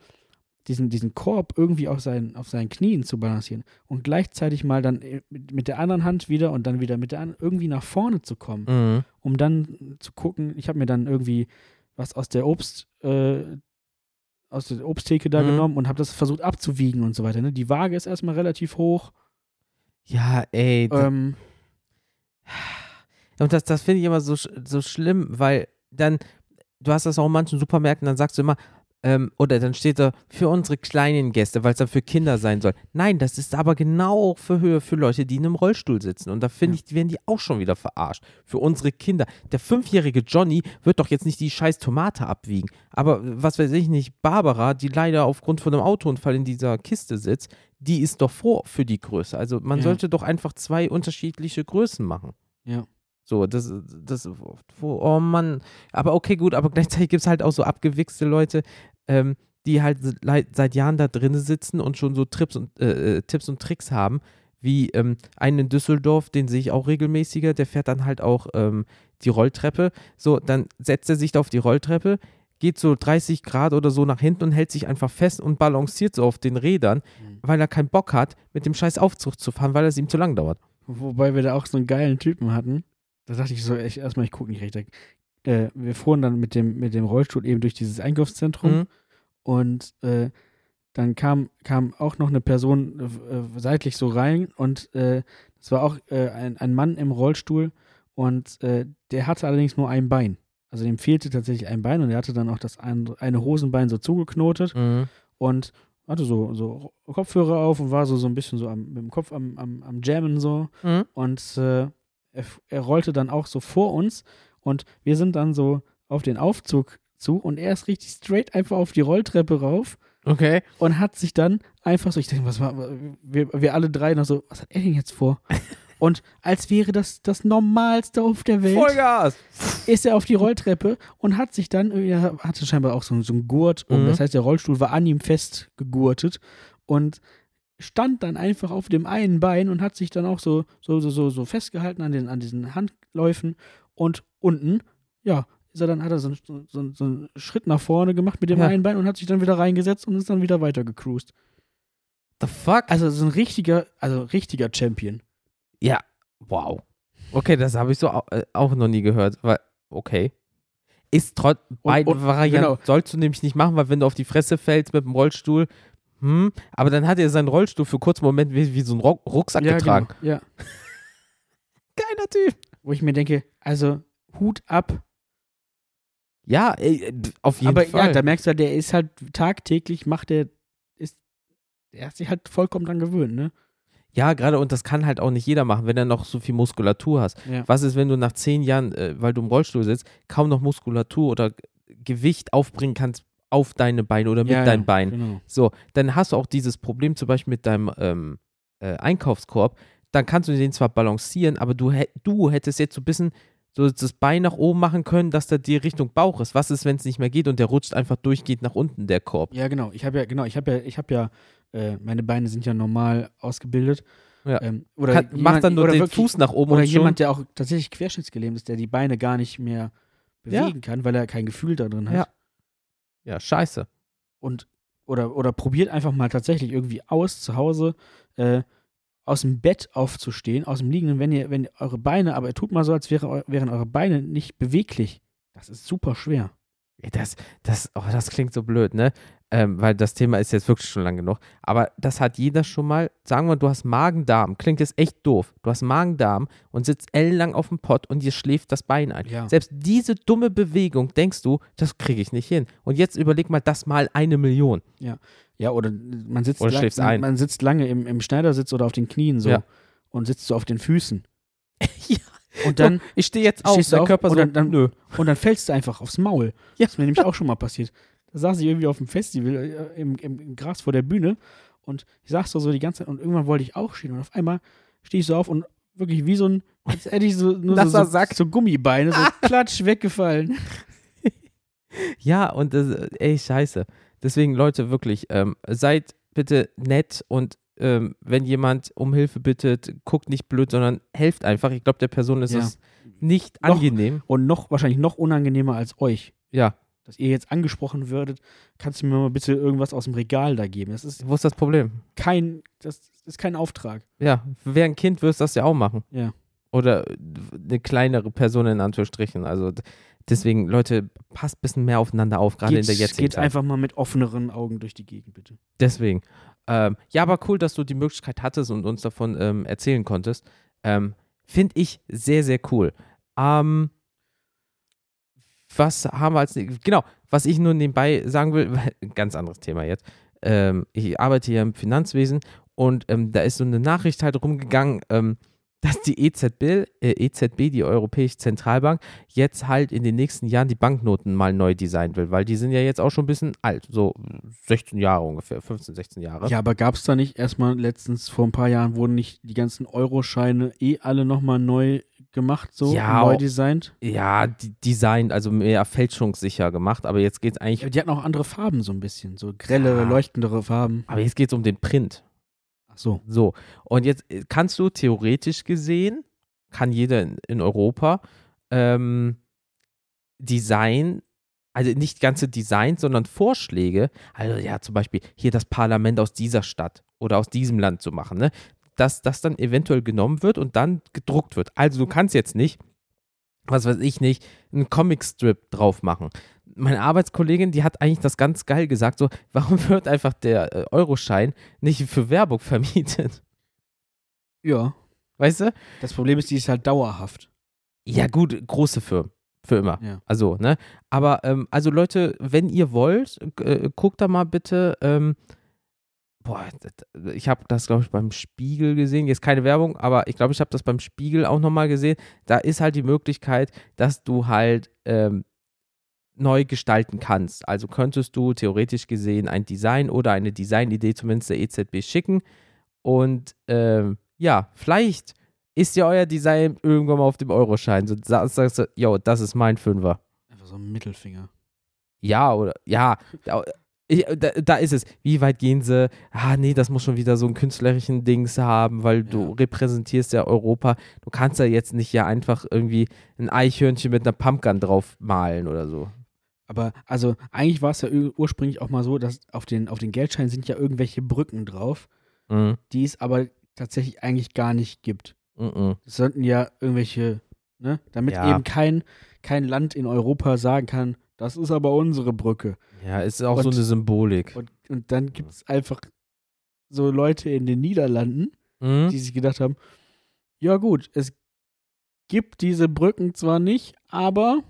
diesen, diesen Korb irgendwie auf seinen, auf seinen Knien zu balancieren und gleichzeitig mal dann äh, mit, der anderen Hand wieder und dann wieder mit der anderen irgendwie nach vorne zu kommen mhm. um dann zu gucken, ich habe mir dann irgendwie was aus der Obst, äh, aus der Obsttheke da Mhm. genommen und habe das versucht abzuwiegen und so weiter. Ne? Die Waage ist erstmal relativ hoch. ja ey. Ähm, Und das, das finde ich immer so, so schlimm, weil dann, du hast das auch in manchen Supermärkten, dann sagst du immer, ähm, oder dann steht da für unsere kleinen Gäste, weil es dann für Kinder sein soll. Nein, das ist aber genau auch für Höhe für Leute, die in einem Rollstuhl sitzen. Und da finde ich, werden die auch schon wieder verarscht. Für unsere Kinder. Der fünfjährige Johnny wird doch jetzt nicht die scheiß Tomate abwiegen. Aber was weiß ich nicht, Barbara, die leider aufgrund von einem Autounfall in dieser Kiste sitzt, die ist doch froh für die Größe. Also man Ja. sollte doch einfach zwei unterschiedliche Größen machen. ja. So, das, das, wo, oh Mann. Aber okay, gut, aber gleichzeitig gibt es halt auch so abgewichste Leute, ähm, die halt seit Jahren da drin sitzen und schon so Trips und, äh, äh, Tipps und Tricks haben, wie ähm, einen in Düsseldorf, den sehe ich auch regelmäßiger, der fährt dann halt auch ähm, die Rolltreppe. So, dann setzt er sich da auf die Rolltreppe, geht so 30 Grad oder so nach hinten und hält sich einfach fest und balanciert so auf den Rädern, Mhm. weil er keinen Bock hat, mit dem scheiß Aufzug zu fahren, weil es ihm zu lang dauert. Wobei wir da auch so einen geilen Typen hatten. Da dachte ich so, ich, erstmal, ich gucke nicht recht. Äh, wir fuhren dann mit dem, mit dem Rollstuhl eben durch dieses Einkaufszentrum Mhm. und äh, dann kam, kam auch noch eine Person äh, seitlich so rein und äh, es war auch äh, ein, ein Mann im Rollstuhl und äh, der hatte allerdings nur ein Bein. Also dem fehlte tatsächlich ein Bein und er hatte dann auch das andere, eine Hosenbein so zugeknotet Mhm. und hatte so, so Kopfhörer auf und war so, so ein bisschen so am, mit dem Kopf am, am, am Jammen so Mhm. und äh, er, er rollte dann auch so vor uns und wir sind dann so auf den Aufzug zu und er ist richtig straight einfach auf die Rolltreppe rauf Okay. und hat sich dann einfach so, ich denke, was war, wir, wir alle drei noch so, was hat er denn jetzt vor? Und als wäre das das Normalste auf der Welt, Vollgas! ist er auf die Rolltreppe und hat sich dann, er hatte scheinbar auch so, so einen Gurt um. Mhm. Das heißt, der Rollstuhl war an ihm festgegurtet und stand dann einfach auf dem einen Bein und hat sich dann auch so, so, so, so, so festgehalten an, den, an diesen Handläufen und unten, ja, ist er dann, hat er so, so, so, so einen Schritt nach vorne gemacht mit dem Ja. einen Bein und hat sich dann wieder reingesetzt und ist dann wieder weiter gecruised. The fuck? Also so ein richtiger, also richtiger Champion. Ja, wow. Okay, das habe ich so äh, auch noch nie gehört. Weil, okay. Ist trotz beide und- Varianten genau. sollst du nämlich nicht machen, weil wenn du auf die Fresse fällst mit dem Rollstuhl, hm, aber dann hat er seinen Rollstuhl für kurzen Moment wie, wie so einen Ruck- Rucksack ja, getragen. Genau, ja. Geiler Typ. Wo ich mir denke, also Hut ab. Ja, ey, auf jeden Aber Fall. ja, da merkst du, halt, der ist halt tagtäglich, macht der, ist, der hat sich halt vollkommen dran gewöhnt, ne? Ja, gerade und das kann halt auch nicht jeder machen, wenn er noch so viel Muskulatur hast. Ja. Was ist, wenn du nach zehn Jahren, äh, weil du im Rollstuhl sitzt, kaum noch Muskulatur oder Gewicht aufbringen kannst auf deine Beine oder mit ja, deinen ja, Beinen? Genau. So, dann hast du auch dieses Problem zum Beispiel mit deinem ähm, äh, Einkaufskorb. Dann kannst du den zwar balancieren, aber du, du hättest jetzt so ein bisschen so das Bein nach oben machen können, dass der dir Richtung Bauch ist. Was ist, wenn es nicht mehr geht und der rutscht einfach durchgeht nach unten, der Korb? Ja, genau. Ich habe ja, genau, ich habe ja, ich habe ja, äh, meine Beine sind ja normal ausgebildet. Ja. Ähm, oder Kann, jemand- macht dann nur den wirklich- Fuß nach oben Oder jemand, der auch tatsächlich querschnittsgelähmt ist, der die Beine gar nicht mehr Ja. bewegen kann, weil er kein Gefühl da drin hat. Ja. Ja, scheiße. Und oder, oder probiert einfach mal tatsächlich irgendwie aus, zu Hause, äh, aus dem Bett aufzustehen, aus dem Liegenden, wenn ihr, wenn ihr eure Beine, aber tut mal so, als wäre, wären eure Beine nicht beweglich. Das ist super schwer. Das, das, oh, das klingt so blöd, ne? Ähm, weil das Thema ist jetzt wirklich schon lang genug. Aber das hat jeder schon mal. Sagen wir, du hast Magen-Darm. Klingt jetzt echt doof. Du hast Magen-Darm und sitzt ellenlang auf dem Pott und dir schläft das Bein ein. Ja. Selbst diese dumme Bewegung denkst du, das kriege ich nicht hin. Und jetzt überleg mal, das mal eine Million. Ja, oder man sitzt, Oder lang- man, ein. man sitzt lange im, im Schneidersitz oder auf den Knien so Ja. und sitzt so auf den Füßen. ja. Und dann, ich stehe jetzt auf, mein auf Körper und so, dann- dann- nö. und dann fällst du einfach aufs Maul. Ja. Das ist mir nämlich auch schon mal passiert. Da saß ich irgendwie auf dem Festival äh, im, im, im Gras vor der Bühne und ich saß da so die ganze Zeit und irgendwann wollte ich auch stehen und auf einmal stehe ich so auf und wirklich wie so ein, als hätte ich so, nur so, so, Sack. so Gummibeine, so klatsch, weggefallen. Ja, und das, ey, scheiße. Deswegen, Leute, wirklich, ähm, seid bitte nett und ähm, wenn jemand um Hilfe bittet, guckt nicht blöd, sondern helft einfach. Ich glaube, der Person ist Ja. es nicht Noch- angenehm. Und noch, wahrscheinlich noch unangenehmer als euch. Ja, Dass ihr jetzt angesprochen würdet, kannst du mir mal bitte irgendwas aus dem Regal da geben. Das ist wo ist das Problem? kein, das ist kein Auftrag. Ja, wer ein Kind wirst, das ja auch machen. Ja. Oder eine kleinere Person in Anführungsstrichen. Also d- deswegen, Leute, passt ein bisschen mehr aufeinander auf, gerade in der jetzigen geht Zeit. einfach mal mit offeneren Augen durch die Gegend, bitte. Deswegen. Ähm, ja, aber cool, dass du die Möglichkeit hattest und uns davon ähm, erzählen konntest. Ähm, Finde ich sehr, sehr cool. Ähm, was haben wir als. Genau, was ich nur nebenbei sagen will, ganz anderes Thema jetzt. Ähm, ich arbeite hier im Finanzwesen und ähm, da ist so eine Nachricht halt rumgegangen, ähm, dass die EZB, äh, EZB, die Europäische Zentralbank, jetzt halt in den nächsten Jahren die Banknoten mal neu designen will, weil die sind ja jetzt auch schon ein bisschen alt, so 16 Jahre ungefähr, 15, 16 Jahre. Ja, aber gab es da nicht erstmal letztens vor ein paar Jahren wurden nicht die ganzen Euroscheine eh alle nochmal neu gemacht, so Ja, neu auch- designt? Ja, die Design, also mehr fälschungssicher gemacht, aber jetzt geht es eigentlich, Ja, die hatten auch andere Farben so ein bisschen, so grelle, Ja. leuchtendere Farben. aber jetzt geht es um den Print. Ach so. So, und jetzt äh, kannst du theoretisch gesehen, kann jeder in, in Europa, ähm, Design, also nicht ganze Designs, sondern Vorschläge, also ja, zum Beispiel hier das Parlament aus dieser Stadt oder aus diesem Land zu machen, ne? Dass das dann eventuell genommen wird und dann gedruckt wird. Also du kannst jetzt nicht, was weiß ich nicht, einen Comicstrip drauf machen. Meine Arbeitskollegin, die hat eigentlich das ganz geil gesagt, so, warum wird einfach der äh, Euroschein nicht für Werbung vermietet? Ja. Weißt du? Das Problem ist, die ist halt dauerhaft. Ja, gut, große Firmen. Für immer. Ja. Also, ne? Aber, ähm, also Leute, wenn ihr wollt, äh, guckt da mal bitte, ähm, boah, ich habe das, glaube ich, beim Spiegel gesehen. Jetzt keine Werbung, aber ich glaube, ich habe das beim Spiegel auch nochmal gesehen. Da ist halt die Möglichkeit, dass du halt ähm, neu gestalten kannst. Also könntest du theoretisch gesehen ein Design oder eine Designidee zumindest der EZB schicken. Und ähm, ja, vielleicht ist ja euer Design irgendwann mal auf dem Euroschein. So sa- sagst du, yo, das ist mein Fünfer. Einfach so ein Mittelfinger. Ja, oder ja, ich, da, da ist es. Wie weit gehen sie? Ah, nee, das muss schon wieder so einen künstlerischen Dings haben, weil du Ja. repräsentierst ja Europa. Du kannst ja jetzt nicht ja einfach irgendwie ein Eichhörnchen mit einer Pumpgun drauf malen oder so. Aber also eigentlich war es ja ur- ursprünglich auch mal so, dass auf den, auf den Geldscheinen sind ja irgendwelche Brücken drauf, Mhm. die es aber tatsächlich eigentlich gar nicht gibt. Mhm. Das sollten ja irgendwelche Ne? Damit Ja. eben kein, kein Land in Europa sagen kann, das ist aber unsere Brücke. Ja, ist auch so Und- eine Symbolik. Und, und dann gibt es einfach so Leute in den Niederlanden, Mhm. die sich gedacht haben, ja gut, es gibt diese Brücken zwar nicht, aber,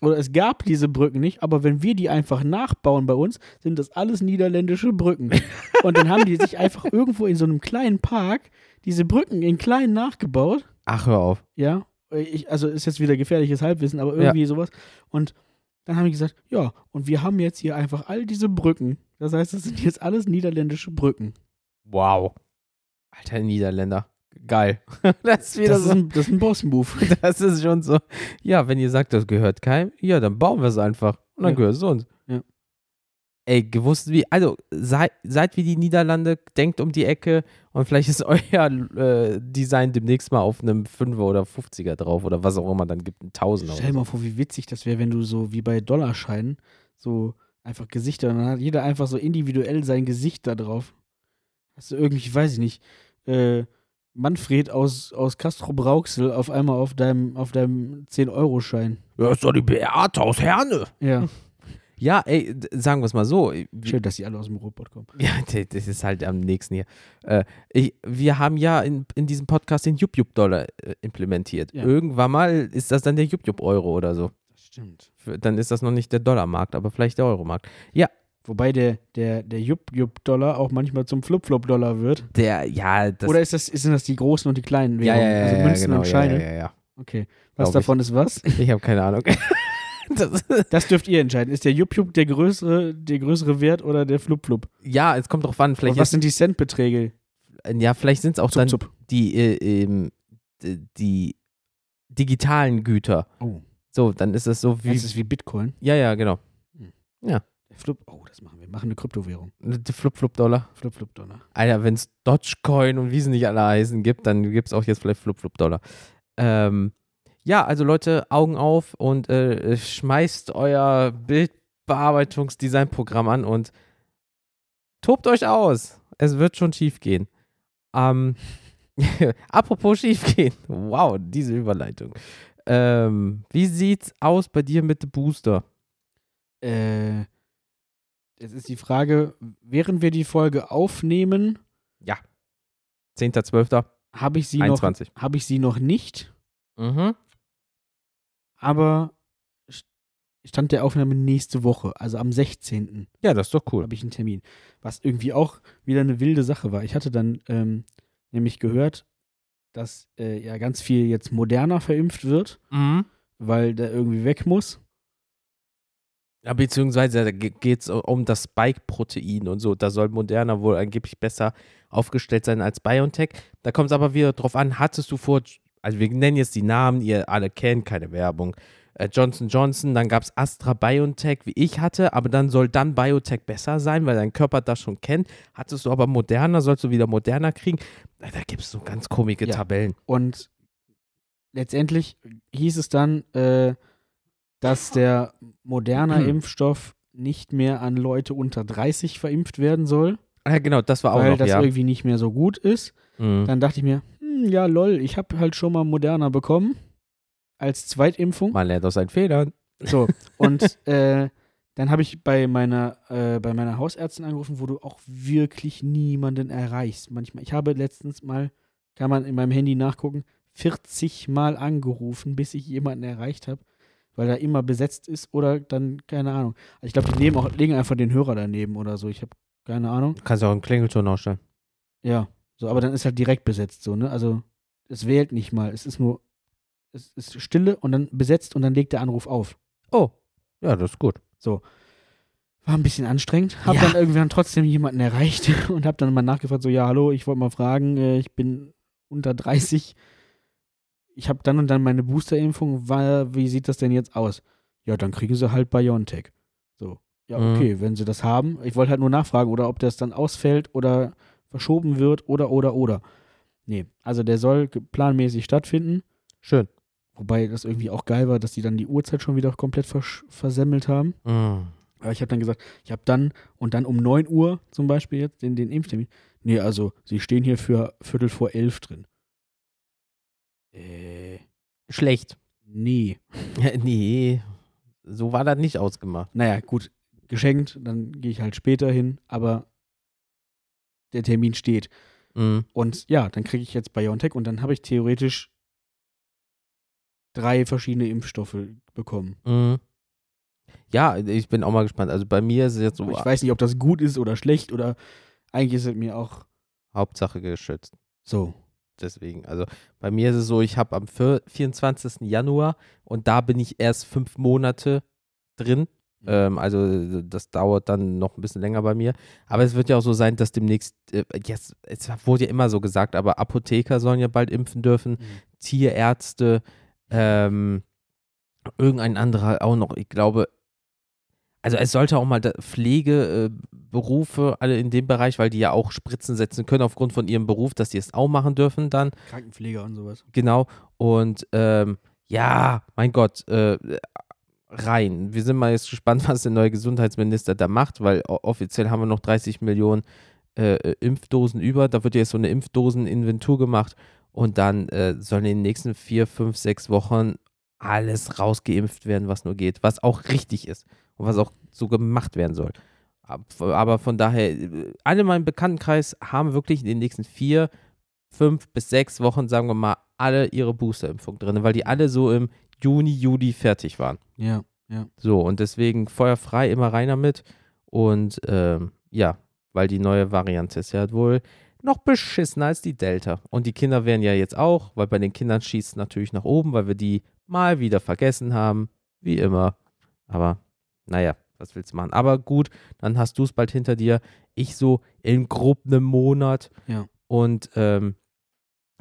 oder es gab diese Brücken nicht, aber wenn wir die einfach nachbauen bei uns, sind das alles niederländische Brücken. Und dann haben die sich einfach irgendwo in so einem kleinen Park diese Brücken in klein nachgebaut, Ach, hör auf. ja, ich, also ist jetzt wieder gefährliches Halbwissen, aber irgendwie sowas. Und dann haben die gesagt, ja, und wir haben jetzt hier einfach all diese Brücken. Das heißt, das sind jetzt alles niederländische Brücken. Wow. Alter Niederländer. Geil. Das ist wieder Das ist so. ein, das ist ein Boss-Move. Das ist schon so. Ja, wenn ihr sagt, das gehört keinem, ja, dann bauen wir es einfach. Und dann Ja. gehört es uns. Ey, gewusst wie, also seid, seid wie die Niederlande, denkt um die Ecke und vielleicht ist euer äh, Design demnächst mal auf einem 5er oder 50er drauf oder was auch immer dann gibt, ein Tausender. Stell dir mal vor, wie witzig das wäre, wenn du so wie bei Dollarscheinen so einfach Gesichter und dann hat jeder einfach so individuell sein Gesicht da drauf. Hast du irgendwie, weiß ich nicht, äh, Manfred aus, aus Castro Brauxel auf einmal auf deinem, auf deinem 10-Euro-Schein. so. Ja, ist doch die Beate aus Herne. Ja. Ja, ey, sagen wir es mal so. Schön, dass die alle aus dem Robot kommen. Ja, das ist halt am nächsten hier. Äh, ich, wir haben ja in, in diesem Podcast den Jup-Jup-Dollar äh, implementiert. Ja. Irgendwann mal ist das dann der Jup-Jup-Euro oder so. Das stimmt. Dann ist das noch nicht der Dollarmarkt, aber vielleicht der Euromarkt. Wobei der, der, der Jupp-Jupp-Dollar auch manchmal zum Flip-Flop-Dollar wird. Der, ja, das. Oder ist das, sind das die großen und die kleinen ja, Währungen? ja, ja, also ja, Münzen genau, und Scheine? Ja, ja, ja, Okay. Was Glaub ich. davon ist was? Ich habe keine Ahnung. das, Das dürft ihr entscheiden. Ist der Jupp-Jupp der größere, der größere Wert oder der Flup-Flup? ja, es kommt drauf an. Und Vielleicht, was sind die Centbeträge? ja, vielleicht sind es auch dann Zup, zup. die, äh, d- die digitalen Güter. Oh. So, dann ist es so wie. Das ist wie Bitcoin. ja, ja, genau. Der Flup. Oh, das machen wir. Wir machen eine Kryptowährung. Der Flip-Flop-Dollar. Flup-Flup-Dollar. Alter, wenn es Dogecoin und wie sie nicht alle heißen gibt, dann gibt es auch jetzt vielleicht Flip-Flop-Dollar. Ähm, ja, also Leute, Augen auf und äh, schmeißt euer Bildbearbeitungsdesignprogramm an und tobt euch aus. Es wird schon schief gehen. Ähm, apropos schief gehen. Wow, diese Überleitung. Ähm, wie sieht's aus bei dir mit dem Booster? Äh, jetzt ist die Frage, während wir die Folge aufnehmen, 10.12. habe ich sie noch 21. habe ich sie noch nicht, Mhm. Aber st- stand der Aufnahme nächste Woche, also am 16. Ja, das ist doch cool. habe ich einen Termin. Was irgendwie auch wieder eine wilde Sache war. Ich hatte dann ähm, nämlich gehört, dass äh, ja ganz viel jetzt moderner verimpft wird, Mhm. weil der irgendwie weg muss. Ja, beziehungsweise da geht es um das Spike-Protein und so. Da soll Moderna wohl angeblich besser aufgestellt sein als BioNTech. Da kommt es aber wieder drauf an, hattest du vor, also wir nennen jetzt die Namen, ihr alle kennt, keine Werbung. Äh, Johnson Johnson, dann gab es Astra BioNTech, wie ich hatte, aber dann soll dann Biotech besser sein, weil dein Körper das schon kennt. Hattest du aber Moderna, sollst du wieder Moderna kriegen. Da gibt es so ganz komische Ja. Tabellen. Und letztendlich hieß es dann, äh, dass der moderne Hm. Impfstoff nicht mehr an Leute unter 30 verimpft werden soll, Ja, genau, das war auch weil noch, das ja. irgendwie nicht mehr so gut ist. Mhm. Dann dachte ich mir, hm, ja lol, ich habe halt schon mal Moderna bekommen als Zweitimpfung. Man lernt aus seinen Fehlern. So, und äh, dann habe ich bei meiner, äh, bei meiner Hausärztin angerufen, wo du auch wirklich niemanden erreichst. Manchmal, ich habe letztens mal, kann man in meinem Handy nachgucken, 40 Mal angerufen, bis ich jemanden erreicht habe, weil er immer besetzt ist oder dann, keine Ahnung. Also ich glaube, die nehmen auch, legen einfach den Hörer daneben oder so. Ich habe keine Ahnung. Du kannst auch einen Klingelton ausstellen. Ja, so, aber dann ist halt direkt besetzt, so, ne? Also, es wählt nicht mal. Es ist nur, es ist Stille und dann besetzt und dann legt der Anruf auf. Oh, ja, das ist gut. War ein bisschen anstrengend. Hab Ja. dann irgendwann trotzdem jemanden erreicht und hab dann mal nachgefragt, so, ja, hallo, ich wollte mal fragen, äh, ich bin unter 30. Ich habe dann und dann meine Boosterimpfung. War, wie sieht das denn jetzt aus? Ja, dann kriegen sie halt BioNTech. So. Ja, Mhm. okay, wenn sie das haben. Ich wollte halt nur nachfragen, oder ob das dann ausfällt oder verschoben wird oder, oder, oder. Nee, also der soll planmäßig stattfinden. Schön. Wobei das irgendwie auch geil war, dass die dann die Uhrzeit schon wieder komplett versch- versemmelt haben. Mm. Aber ich habe dann gesagt, ich habe dann und dann um 9 Uhr zum Beispiel jetzt den, den Impftermin. Nee, also sie stehen hier für Viertel vor elf drin. Äh, schlecht. Nee. nee, so war das nicht ausgemacht. Naja, gut, geschenkt, dann gehe ich halt später hin, aber der Termin steht. Mhm. Und ja, dann kriege ich jetzt BioNTech und dann habe ich theoretisch drei verschiedene Impfstoffe bekommen. Mhm. Ja, ich bin auch mal gespannt. Also bei mir ist es jetzt so Ich weiß nicht, ob das gut ist oder schlecht oder eigentlich ist es mir auch Hauptsache geschützt. so. Deswegen, also bei mir ist es so, ich habe am vier- 24. Januar und da bin ich erst fünf Monate drin. Mhm. Ähm, also das dauert dann noch ein bisschen länger bei mir. Aber es wird ja auch so sein, dass demnächst, äh, jetzt, es wurde ja immer so gesagt, aber Apotheker sollen ja bald impfen dürfen, Mhm. Tierärzte, ähm, irgendein anderer auch noch, ich glaube, also es sollte auch mal Pflegeberufe, alle in dem Bereich, weil die ja auch Spritzen setzen können aufgrund von ihrem Beruf, dass die es auch machen dürfen dann. Krankenpfleger und sowas. Genau. Und ähm, ja, mein Gott, äh, rein. Wir sind mal jetzt gespannt, was der neue Gesundheitsminister da macht, weil offiziell haben wir noch 30 Millionen äh, äh, Impfdosen über. Da wird jetzt so eine Impfdoseninventur gemacht und dann äh, sollen in den nächsten vier, fünf, sechs Wochen alles rausgeimpft werden, was nur geht, was auch richtig ist und was auch so gemacht werden soll. Ab- Aber von daher, äh, alle in meinem Bekanntenkreis haben wirklich in den nächsten vier, fünf bis sechs Wochen, sagen wir mal, alle ihre Boosterimpfung drin, weil die alle so im Juni, Juli fertig waren. Ja, ja. So, und deswegen feuerfrei immer rein damit. Und ähm, ja, weil die neue Variante ist ja wohl noch beschissener als die Delta. Und die Kinder werden ja jetzt auch, weil bei den Kindern schießt es natürlich nach oben, weil wir die mal wieder vergessen haben. Wie immer. Aber naja, was willst du machen? Aber gut, dann hast du es bald hinter dir. Ich so in grob einem Monat. Ja. Und ähm,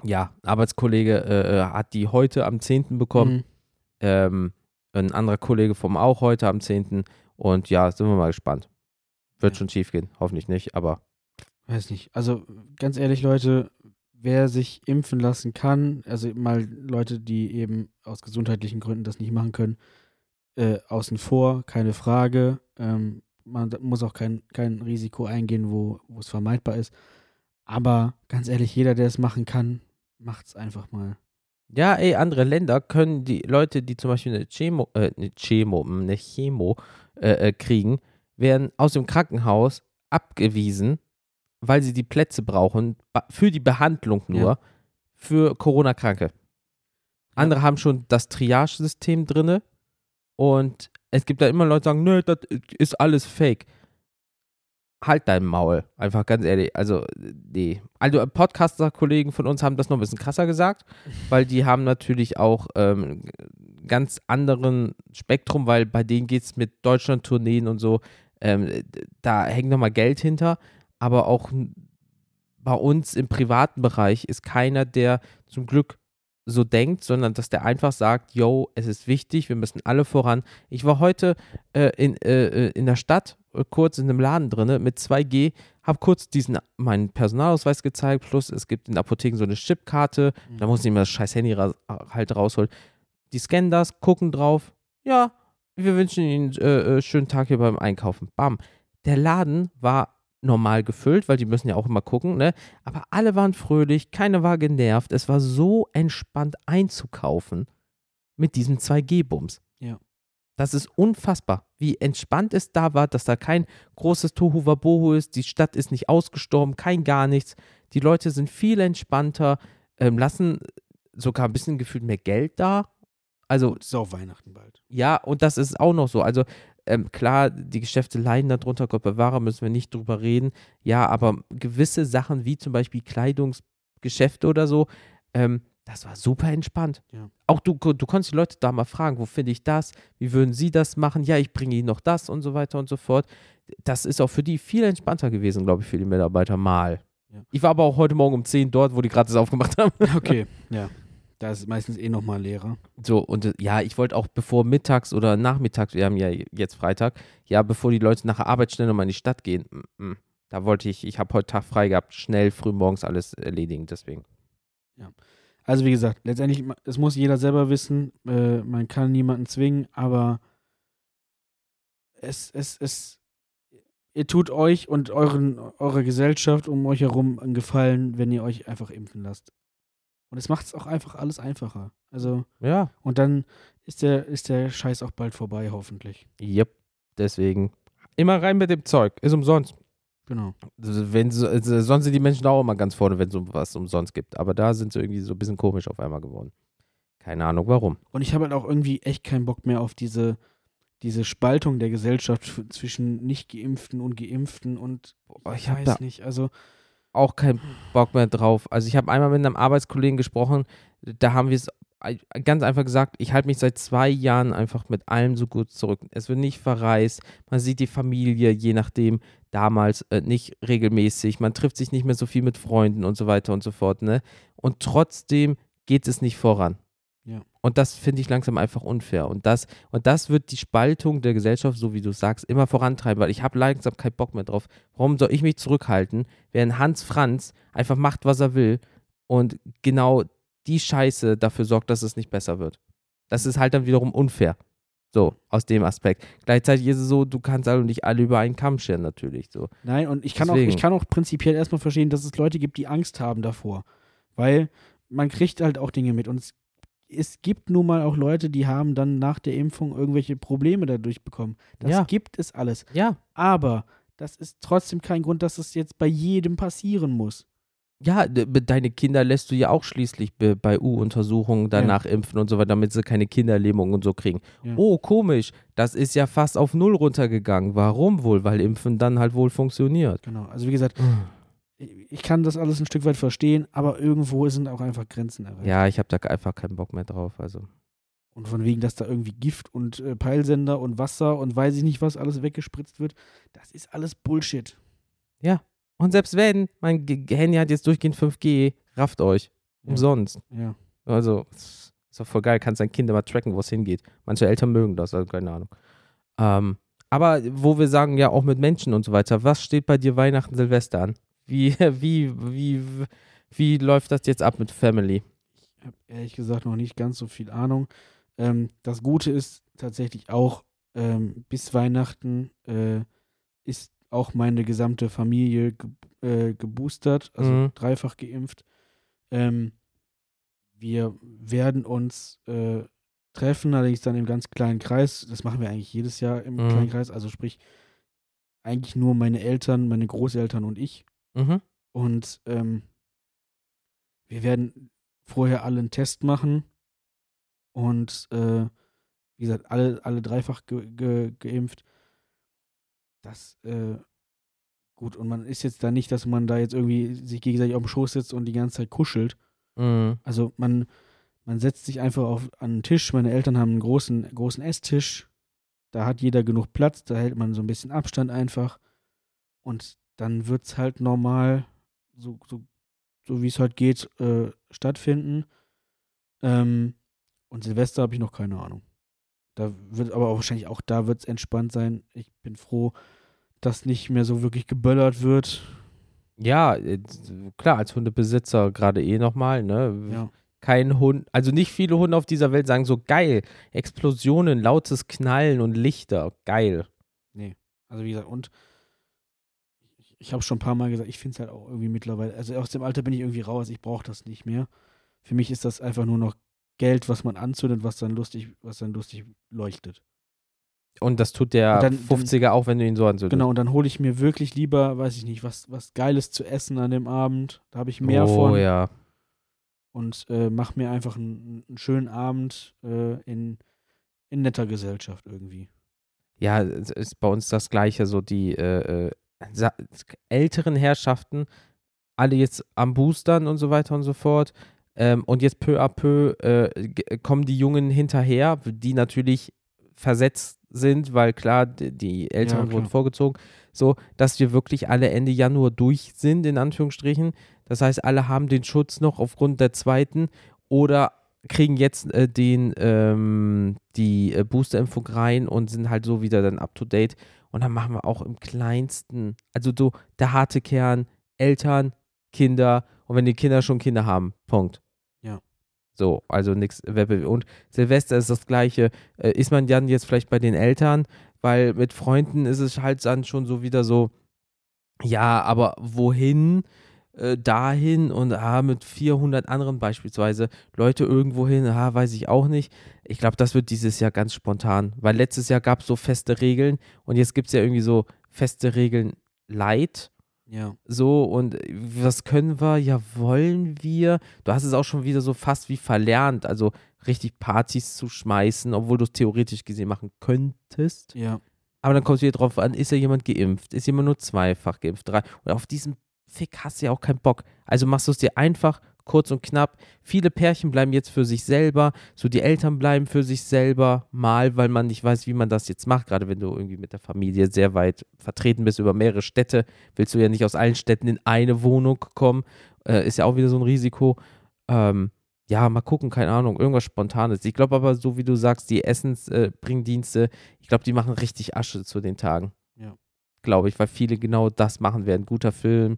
ja, Arbeitskollege äh, äh, hat die heute am 10. bekommen. Mhm. Ähm, ein anderer Kollege vom auch heute am 10. Und ja, sind wir mal gespannt. Wird Ja. schon schief gehen, hoffentlich nicht, aber Weiß nicht. Also ganz ehrlich, Leute, wer sich impfen lassen kann, also mal Leute, die eben aus gesundheitlichen Gründen das nicht machen können, äh, außen vor, keine Frage. Ähm, man muss auch kein, kein Risiko eingehen, wo wo es vermeidbar ist. Aber ganz ehrlich, jeder, der es machen kann, macht's einfach mal. Ja, ey, andere Länder können die Leute, die zum Beispiel eine Chemo, äh, eine Chemo, eine Chemo äh, äh, kriegen, werden aus dem Krankenhaus abgewiesen, weil sie die Plätze brauchen, für die Behandlung nur, Ja. für Corona-Kranke. Andere haben schon das Triage-System drinne und es gibt da immer Leute, die sagen, nö, das ist alles fake. Halt dein Maul, einfach ganz ehrlich. Also, nee. Also, Podcaster-Kollegen von uns haben das noch ein bisschen krasser gesagt, weil die haben natürlich auch ähm, ganz anderen Spektrum, weil bei denen geht es mit Deutschland-Tourneen und so, ähm, da hängt nochmal Geld hinter, aber auch bei uns im privaten Bereich ist keiner, der zum Glück so denkt, sondern dass der einfach sagt, yo, es ist wichtig, wir müssen alle voran. Ich war heute äh, in, äh, äh, in der Stadt, kurz in einem Laden drinne mit 2G, habe kurz diesen meinen Personalausweis gezeigt, plus es gibt in Apotheken so eine Chipkarte, da muss ich mir das scheiß Handy ra halt rausholen. Die scannen das, gucken drauf, ja, wir wünschen Ihnen äh, äh, schönen Tag hier beim Einkaufen. Bam. Der Laden war normal gefüllt, weil die müssen ja auch immer gucken, ne? Aber alle waren fröhlich, keiner war genervt. Es war so entspannt einzukaufen mit diesem 2G-Bums. Das ist unfassbar, wie entspannt es da war, dass da kein großes Tohuwabohu ist, die Stadt ist nicht ausgestorben, kein gar nichts. Die Leute sind viel entspannter, ähm, lassen sogar ein bisschen gefühlt mehr Geld da. Also Gut, ist auch Weihnachten bald. ja, und das ist auch noch so. Also ähm, klar, die Geschäfte leiden darunter, Gott bewahre, müssen wir nicht drüber reden. Ja, aber gewisse Sachen wie zum Beispiel Kleidungsgeschäfte oder so, ähm, das war super entspannt. Ja. Auch du, du konntest die Leute da mal fragen, wo finde ich das? Wie würden sie das machen? Ja, ich bringe ihnen noch das und so weiter und so fort. Das ist auch für die viel entspannter gewesen, glaube ich, für die Mitarbeiter mal. Ja. Ich war aber auch heute Morgen um 10 dort, wo die gratis aufgemacht haben. Okay, ja. Da ist meistens eh nochmal leerer. So, und äh, ja, ich wollte auch bevor mittags oder nachmittags, wir haben ja jetzt Freitag, ja, bevor die Leute nach der Arbeit schnell nochmal in die Stadt gehen, mm, mm, da wollte ich, ich habe heute Tag frei gehabt, schnell früh morgens alles erledigen, deswegen. Also wie gesagt, letztendlich, es muss jeder selber wissen, äh, man kann niemanden zwingen, aber es, es, es, ihr tut euch und euren, eurer Gesellschaft um euch herum einen Gefallen, wenn ihr euch einfach impfen lasst. Und es macht es auch einfach alles einfacher. Also, Ja. und dann ist der, ist der Scheiß auch bald vorbei, hoffentlich. Yep. Deswegen immer rein mit dem Zeug. Ist umsonst. Genau. Wenn, so- also sonst sind die Menschen auch immer ganz vorne, wenn es um was umsonst gibt. Aber da sind sie irgendwie so ein bisschen komisch auf einmal geworden. Keine Ahnung warum. Und ich habe halt auch irgendwie echt keinen Bock mehr auf diese, diese Spaltung der Gesellschaft zwischen Nicht-Geimpften und Geimpften und Boah, ich ich weiß nicht. Also, Auch keinen Bock mehr drauf. Also ich habe einmal mit einem Arbeitskollegen gesprochen, da haben wir es ganz einfach gesagt, ich halte mich seit zwei Jahren einfach mit allem so gut zurück. Es wird nicht verreist, man sieht die Familie, je nachdem, damals äh, nicht regelmäßig, man trifft sich nicht mehr so viel mit Freunden und so weiter und so fort, ne? Und trotzdem geht es nicht voran. Ja. Und das finde ich langsam einfach unfair. Und das, und das wird die Spaltung der Gesellschaft, so wie du sagst, immer vorantreiben, weil ich habe langsam keinen Bock mehr drauf. Warum soll ich mich zurückhalten, während Hans Franz einfach macht, was er will und genau die Scheiße dafür sorgt, dass es nicht besser wird? Das ist halt dann wiederum unfair. So, aus dem Aspekt. Gleichzeitig ist es so, du kannst also nicht alle über einen Kamm scheren, natürlich. So. nein, und ich kann, auch, ich kann auch prinzipiell erstmal verstehen, dass es Leute gibt, die Angst haben davor. Weil man kriegt halt auch Dinge mit. Und es, es gibt nun mal auch Leute, die haben dann nach der Impfung irgendwelche Probleme dadurch bekommen. Das Ja. gibt es alles. Ja, Aber das ist trotzdem kein Grund, dass es jetzt bei jedem passieren muss. Ja, deine Kinder lässt du ja auch schließlich be- bei U-Untersuchungen danach impfen und so weiter, damit sie keine Kinderlähmung und so kriegen. Ja. Oh, komisch, das ist ja fast auf Null runtergegangen. Warum wohl? Weil Impfen dann halt wohl funktioniert. Genau. Also wie gesagt, ich kann das alles ein Stück weit verstehen, aber irgendwo sind auch einfach Grenzen erreicht. Ja, ich habe da einfach keinen Bock mehr drauf. Also. Und von wegen, dass da irgendwie Gift und äh, Peilsender und Wasser und weiß ich nicht was alles weggespritzt wird, das ist alles Bullshit. Und selbst wenn, mein Handy hat jetzt durchgehend 5G, rafft euch. Umsonst. Ja. Also, ist doch voll geil, kannst dein Kind immer tracken, wo es hingeht. Manche Eltern mögen das, also keine Ahnung. Ähm, aber wo wir sagen, ja, auch mit Menschen und so weiter, was steht bei dir Weihnachten, Silvester an? Wie, wie, wie, wie läuft das jetzt ab mit Family? Ich habe ehrlich gesagt noch nicht ganz so viel Ahnung. Ähm, das Gute ist tatsächlich auch, ähm, bis Weihnachten äh, ist auch meine gesamte Familie ge äh, geboostert, also Mhm. dreifach geimpft. Ähm, wir werden uns äh, treffen, allerdings dann im ganz kleinen Kreis. Das machen wir eigentlich jedes Jahr im Mhm. kleinen Kreis. Also sprich, eigentlich nur meine Eltern, meine Großeltern und ich. Mhm. Und ähm, wir werden vorher alle einen Test machen. Und äh, wie gesagt, alle, alle dreifach ge ge geimpft. Das, äh, gut, und man ist jetzt da nicht, dass man da jetzt irgendwie sich gegenseitig auf dem Schoß sitzt und die ganze Zeit kuschelt. Mhm. Also man, man setzt sich einfach auf, an einen Tisch. Meine Eltern haben einen großen, großen Esstisch. Da hat jeder genug Platz. Da hält man so ein bisschen Abstand einfach. Und dann wird es halt normal, so, so, so wie es halt geht, äh, stattfinden. Ähm, und Silvester habe ich noch keine Ahnung. Da wird aber auch wahrscheinlich auch da wird es entspannt sein. Ich bin froh, dass nicht mehr so wirklich geböllert wird. Ja, äh, klar, als Hundebesitzer gerade eh nochmal, ne? Ja. Kein Hund, also nicht viele Hunde auf dieser Welt sagen so geil, Explosionen, lautes Knallen und Lichter, geil. Also wie gesagt, und ich, ich habe schon ein paar Mal gesagt, ich finde es halt auch irgendwie mittlerweile, also aus dem Alter bin ich irgendwie raus, ich brauche das nicht mehr. Für mich ist das einfach nur noch Geld, was man anzündet, was dann lustig, was dann lustig leuchtet. Und das tut der dann- 50er auch, wenn du ihn so anzündest. Genau, und dann hole ich mir wirklich lieber, weiß ich nicht, was, was Geiles zu essen an dem Abend. Da habe ich mehr oh, von ja. und äh, mach mir einfach einen, einen schönen Abend äh, in, in netter Gesellschaft irgendwie. Ja, es ist bei uns das Gleiche, so die äh, äh, älteren Herrschaften, alle jetzt am Boostern und so weiter und so fort. Ähm, und jetzt peu à peu äh, kommen die Jungen hinterher, die natürlich versetzt sind, weil klar, die Älteren klar. wurden vorgezogen, so dass wir wirklich alle Ende Januar durch sind, in Anführungsstrichen. Das heißt, alle haben den Schutz noch aufgrund der zweiten oder kriegen jetzt äh, den, ähm, die äh, Boosterimpfung rein und sind halt so wieder dann up to date. Und dann machen wir auch im kleinsten, also so der harte Kern, Eltern, Kinder und wenn die Kinder schon Kinder haben, Punkt. So, also nichts. Und Silvester ist das Gleiche. Äh, ist man dann jetzt vielleicht bei den Eltern, weil mit Freunden ist es halt dann schon so wieder so, ja, aber wohin? äh, dahin und ah, mit 400 anderen beispielsweise Leute irgendwo hin, ah, weiß ich auch nicht. Ich glaube, das wird dieses Jahr ganz spontan, weil letztes Jahr gab es so feste Regeln und jetzt gibt es ja irgendwie so feste Regeln light. Ja. So, und äh, was können wir? Ja, wollen wir? Du hast es auch schon wieder so fast wie verlernt, also richtig Partys zu schmeißen, obwohl du es theoretisch gesehen machen könntest. Ja. Aber dann kommt es wieder drauf an, ist ja jemand geimpft? Ist jemand nur zweifach geimpft? Drei? Und auf diesen Fick hast du ja auch keinen Bock. Also machst du es dir einfach, kurz und knapp. Viele Pärchen bleiben jetzt für sich selber, so die Eltern bleiben für sich selber, mal, weil man nicht weiß, wie man das jetzt macht. Gerade wenn du irgendwie mit der Familie sehr weit vertreten bist über mehrere Städte, willst du ja nicht aus allen Städten in eine Wohnung kommen. Äh, ist ja auch wieder so ein Risiko. Ähm, ja, mal gucken, keine Ahnung, irgendwas Spontanes. Ich glaube aber, so wie du sagst, die Essensbringdienste, äh, ich glaube, die machen richtig Asche zu den Tagen. Ja. Glaube ich, weil viele genau das machen werden. Guter Film,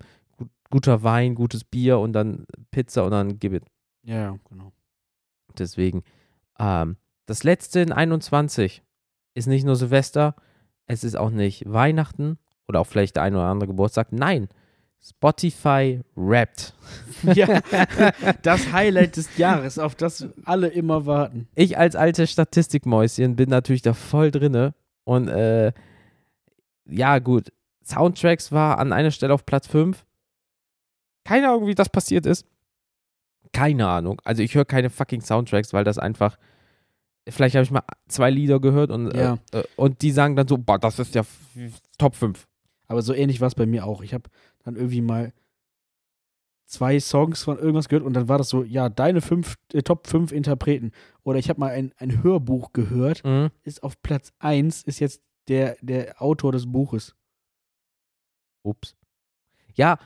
guter Wein, gutes Bier und dann Pizza und dann gib it. Ja, genau. Deswegen, ähm, das letzte in 21 ist nicht nur Silvester, es ist auch nicht Weihnachten oder auch vielleicht der ein oder andere Geburtstag. Nein, Spotify rappt. Ja, das Highlight des Jahres, auf das alle immer warten. Ich als alte Statistikmäuschen bin natürlich da voll drinne und äh, ja gut, Soundtracks war an einer Stelle auf Platz 5. Keine Ahnung, wie das passiert ist. Keine Ahnung. Also ich höre keine fucking Soundtracks, weil das einfach vielleicht habe ich mal zwei Lieder gehört und, Ja. äh, äh, und die sagen dann so, boah, das ist ja Top 5. Aber so ähnlich war es bei mir auch. Ich habe dann irgendwie mal zwei Songs von irgendwas gehört und dann war das so, ja, deine fünf, äh, Top 5 Interpreten. Oder ich habe mal ein, ein Hörbuch gehört, Mhm. ist auf Platz 1, ist jetzt der, der Autor des Buches. Ups. Ja,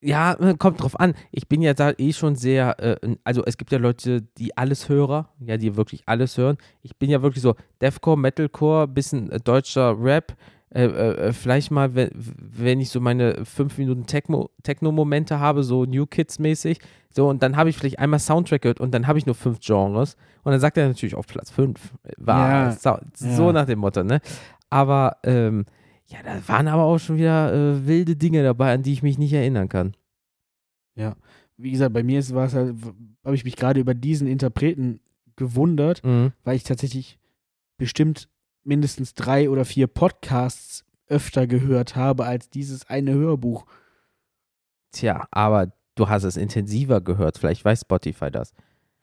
ja, äh, kommt drauf an. Ich bin ja da eh schon sehr, äh, also es gibt ja Leute, die alles Hörer, ja, die wirklich alles hören. Ich bin ja wirklich so Deathcore, Metalcore, bisschen äh, deutscher Rap. Äh, äh, vielleicht mal, wenn, wenn ich so meine fünf Minuten Techno- Techno-Momente habe, so New Kids-mäßig, so und dann habe ich vielleicht einmal Soundtrack gehört und dann habe ich nur fünf Genres und dann sagt er natürlich auf Platz fünf. War Ja, so, so ja. nach dem Motto, ne? Aber ähm, ja, da waren aber auch schon wieder äh, wilde Dinge dabei, an die ich mich nicht erinnern kann. Wie gesagt, bei mir war es halt, habe ich mich gerade über diesen Interpreten gewundert, Mhm. weil ich tatsächlich bestimmt mindestens drei oder vier Podcasts öfter gehört habe als dieses eine Hörbuch. Tja, aber du hast es intensiver gehört. Vielleicht weiß Spotify das.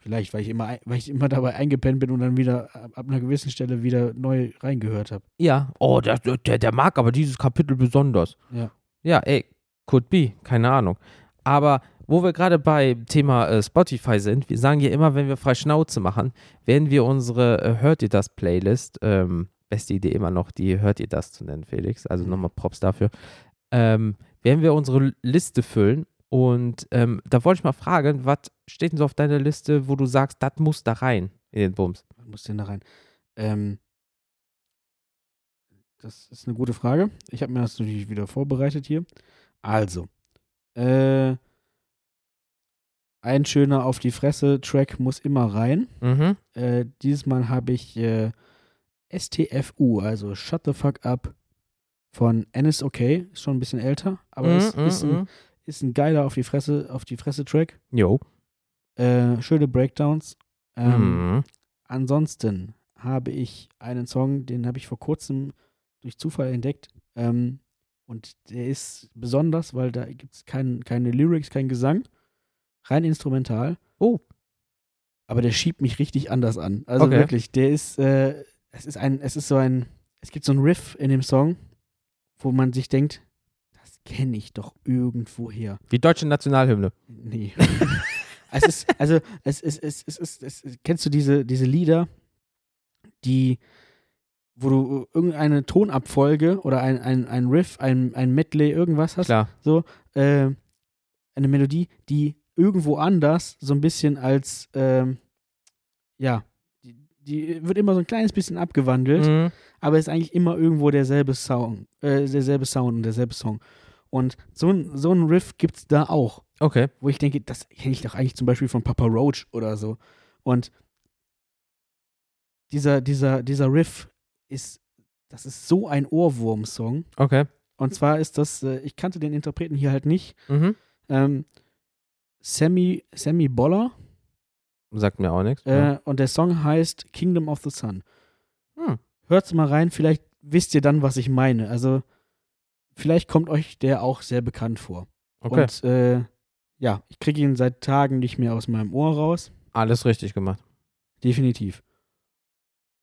Vielleicht, weil ich immer, weil ich immer dabei eingepennt bin und dann wieder ab einer gewissen Stelle wieder neu reingehört habe. Ja. Oh, der, der, der mag aber dieses Kapitel besonders. Ja. Ja, ey, could be. Keine Ahnung. Aber wo wir gerade bei Thema äh, Spotify sind, wir sagen ja immer, wenn wir frei Schnauze machen, werden wir unsere äh, Hört ihr das Playlist, ähm, beste Idee immer noch, die Hört ihr das zu nennen, Felix, also Mhm. nochmal Props dafür, ähm, werden wir unsere Liste füllen und ähm, da wollte ich mal fragen, was steht denn so auf deiner Liste, wo du sagst, das muss da rein in den Bums? Was muss denn da rein? Ähm, das ist eine gute Frage. Ich habe mir das natürlich wieder vorbereitet hier. Also, äh, ein schöner auf die Fresse-Track muss immer rein. Mhm. Äh, dieses Mal habe ich äh, STFU, also Shut the Fuck Up von Okay. Ist schon ein bisschen älter, aber Mhm, ist, ist, mhm, ein, ist ein geiler auf die Fresse, auf die Fresse-Track. Jo. Äh, schöne Breakdowns. Ähm, Mhm. Ansonsten habe ich einen Song, den habe ich vor kurzem durch Zufall entdeckt. Ähm, und der ist besonders, weil da gibt es kein, keine Lyrics, kein Gesang. Rein instrumental. Oh. Aber der schiebt mich richtig anders an. Also Okay. wirklich, der ist, äh, es ist ein, es ist so ein, es gibt so ein Riff in dem Song, wo man sich denkt, kenne ich doch irgendwo her. Die deutsche Nationalhymne. Nee. es ist, also, es ist, es ist, es ist, es, kennst du diese, diese Lieder, die, wo du irgendeine Tonabfolge oder ein, ein, ein Riff, ein, ein Medley, irgendwas hast, Klar. äh, eine Melodie, die irgendwo anders so ein bisschen als, ähm, ja, die, die wird immer so ein kleines bisschen abgewandelt Mhm. aber ist eigentlich immer irgendwo derselbe Sound, äh, derselbe Sound und derselbe Song. Und so ein, so ein Riff gibt's da auch, Okay. wo ich denke, das kenne ich doch eigentlich zum Beispiel von Papa Roach oder so. Und dieser, dieser, dieser Riff ist, das ist so ein Ohrwurm-Song. Okay. Und zwar ist das, äh, ich kannte den Interpreten hier halt nicht. Mhm. Ähm, Sammy, Sammy Boller Sagt mir auch nichts. äh, und der Song heißt Kingdom of the Sun. Hm. Hört's mal rein, vielleicht wisst ihr dann, was ich meine. Also, vielleicht kommt euch der auch sehr bekannt vor. Okay, Und äh, ja, ich kriege ihn seit Tagen nicht mehr aus meinem Ohr raus. alles richtig gemacht. Definitiv.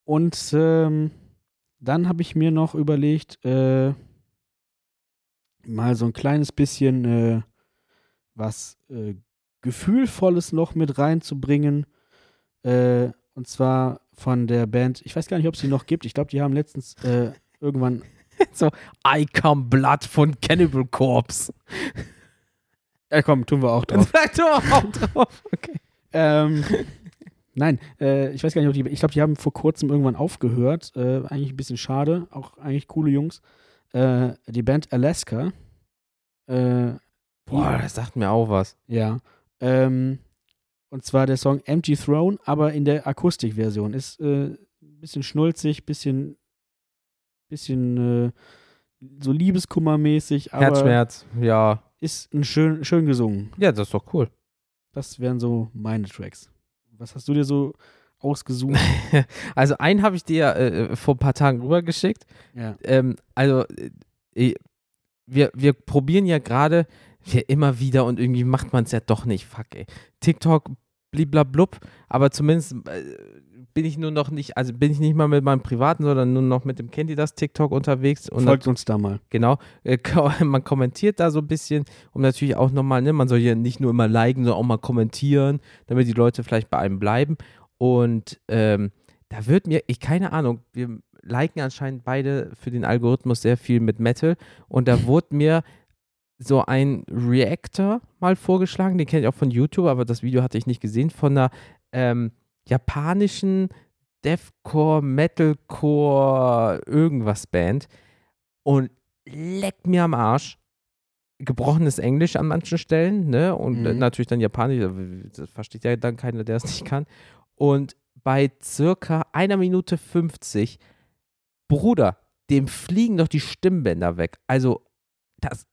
Und ähm, dann habe ich mir noch überlegt, äh, mal so ein kleines bisschen äh, was äh, Gefühlvolles noch mit reinzubringen. Äh, und zwar von der Band, ich weiß gar nicht, ob es die noch gibt. Ich glaube, die haben letztens äh, irgendwann. I Come Blood von Cannibal Corpse. Ja, komm, tun wir auch drauf. Sag doch auch drauf. Okay. ähm, nein, äh, ich weiß gar nicht, ob die, ich glaube, die haben vor kurzem irgendwann aufgehört. Äh, eigentlich ein bisschen schade, auch eigentlich coole Jungs. Äh, die Band Alaska. Äh, Boah, das sagt mir auch was. ja. Ähm, und zwar der Song Empty Throne, aber in der Akustikversion. Ist äh, ein bisschen schnulzig, bisschen, bisschen äh, so Liebeskummermäßig, aber Herzschmerz, ja. ist ein schön, schön gesungen. Ja, das ist doch cool. Das wären so meine Tracks. Was hast du dir so ausgesucht? Also einen habe ich dir äh, vor ein paar Tagen rübergeschickt. ja. Ähm, also äh, wir, wir probieren ja gerade wir immer wieder und irgendwie macht man es ja doch nicht. Fuck, ey. TikTok, bliblablub, aber zumindest äh, bin ich nur noch nicht, also bin ich nicht mal mit meinem privaten, sondern nur noch mit dem Kennt ihr das TikTok unterwegs und Folgt uns da mal. Genau, äh, man kommentiert da so ein bisschen und natürlich auch nochmal, ne, man soll ja nicht nur immer liken, sondern auch mal kommentieren, damit die Leute vielleicht bei einem bleiben. Und ähm, da wird mir, ich keine Ahnung, wir liken anscheinend beide für den Algorithmus sehr viel mit Metal und da wurde mir so ein Reactor mal vorgeschlagen, den kenne ich auch von YouTube, aber das Video hatte ich nicht gesehen, von einer ähm, japanischen Deathcore, Metalcore, irgendwas Band und leckt mir am Arsch. Gebrochenes Englisch an manchen Stellen, ne? Und Mhm. natürlich dann Japanisch, das versteht ja dann keiner, der es nicht kann. Und bei circa einer Minute 50, Bruder, dem fliegen doch die Stimmbänder weg. Also, das,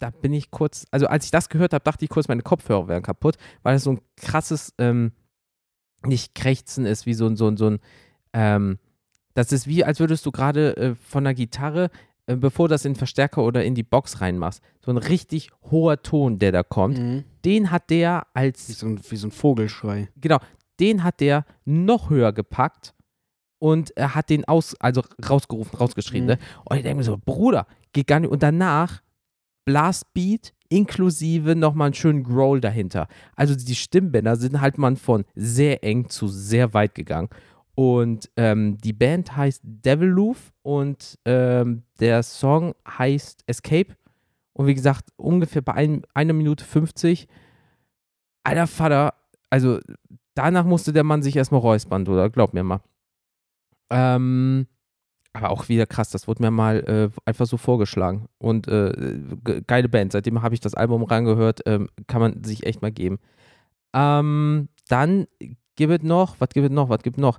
da bin ich kurz, also als ich das gehört habe, dachte ich kurz, meine Kopfhörer wären kaputt, weil es so ein krasses, ähm, nicht Krächzen ist, wie so ein, so ein, so ein, ähm, das ist wie, als würdest du gerade äh, von der Gitarre, äh, bevor du das in den Verstärker oder in die Box reinmachst, so ein richtig hoher Ton, der da kommt, Mhm. den hat der Wie, als, so ein, wie so ein Vogelschrei. genau, den hat der noch höher gepackt und er hat den aus, also rausgerufen, rausgeschrien, Mhm. ne? Und ich denke mir so, Bruder, geht gar nicht. Und danach Blastbeat inklusive nochmal einen schönen Growl dahinter. Also die Stimmbänder sind halt mal von sehr eng zu sehr weit gegangen. Und ähm, die Band heißt Deviloof und ähm, der Song heißt Escape. Und wie gesagt, ungefähr bei ein, einer Minute 50. Alter Vater, also danach musste der Mann sich erstmal räuspern, oder? Glaub mir mal. Ähm, aber auch wieder krass, das wurde mir mal äh, einfach so vorgeschlagen. Und äh, ge- geile Band. Seitdem habe ich das Album reingehört, ähm, kann man sich echt mal geben. Ähm, dann gibt es noch, was gibt es noch, was gibt es noch?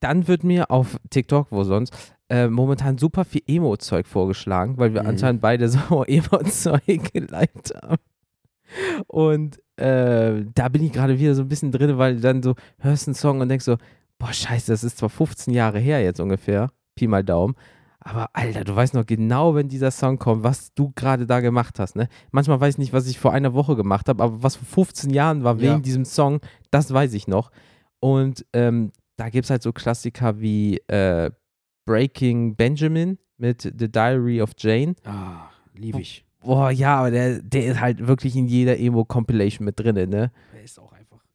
Dann wird mir auf TikTok, wo sonst, äh, momentan super viel Emo-Zeug vorgeschlagen, weil wir Mhm. anscheinend beide so Emo-Zeug geliked haben. Und äh, da bin ich gerade wieder so ein bisschen drin, weil du dann so hörst einen Song und denkst so, boah, scheiße, das ist zwar 15 Jahre her jetzt ungefähr, Pi mal Daumen, aber Alter, du weißt noch genau, wenn dieser Song kommt, was du gerade da gemacht hast, ne? Manchmal weiß ich nicht, was ich vor einer Woche gemacht habe, aber was vor 15 Jahren war wegen Ja. diesem Song, das weiß ich noch. Und ähm, da gibt es halt so Klassiker wie äh, Breaking Benjamin mit The Diary of Jane. Ah, liebe ich. Boah, ja, aber der, der ist halt wirklich in jeder Emo-Compilation mit drin, ne? Er ist auch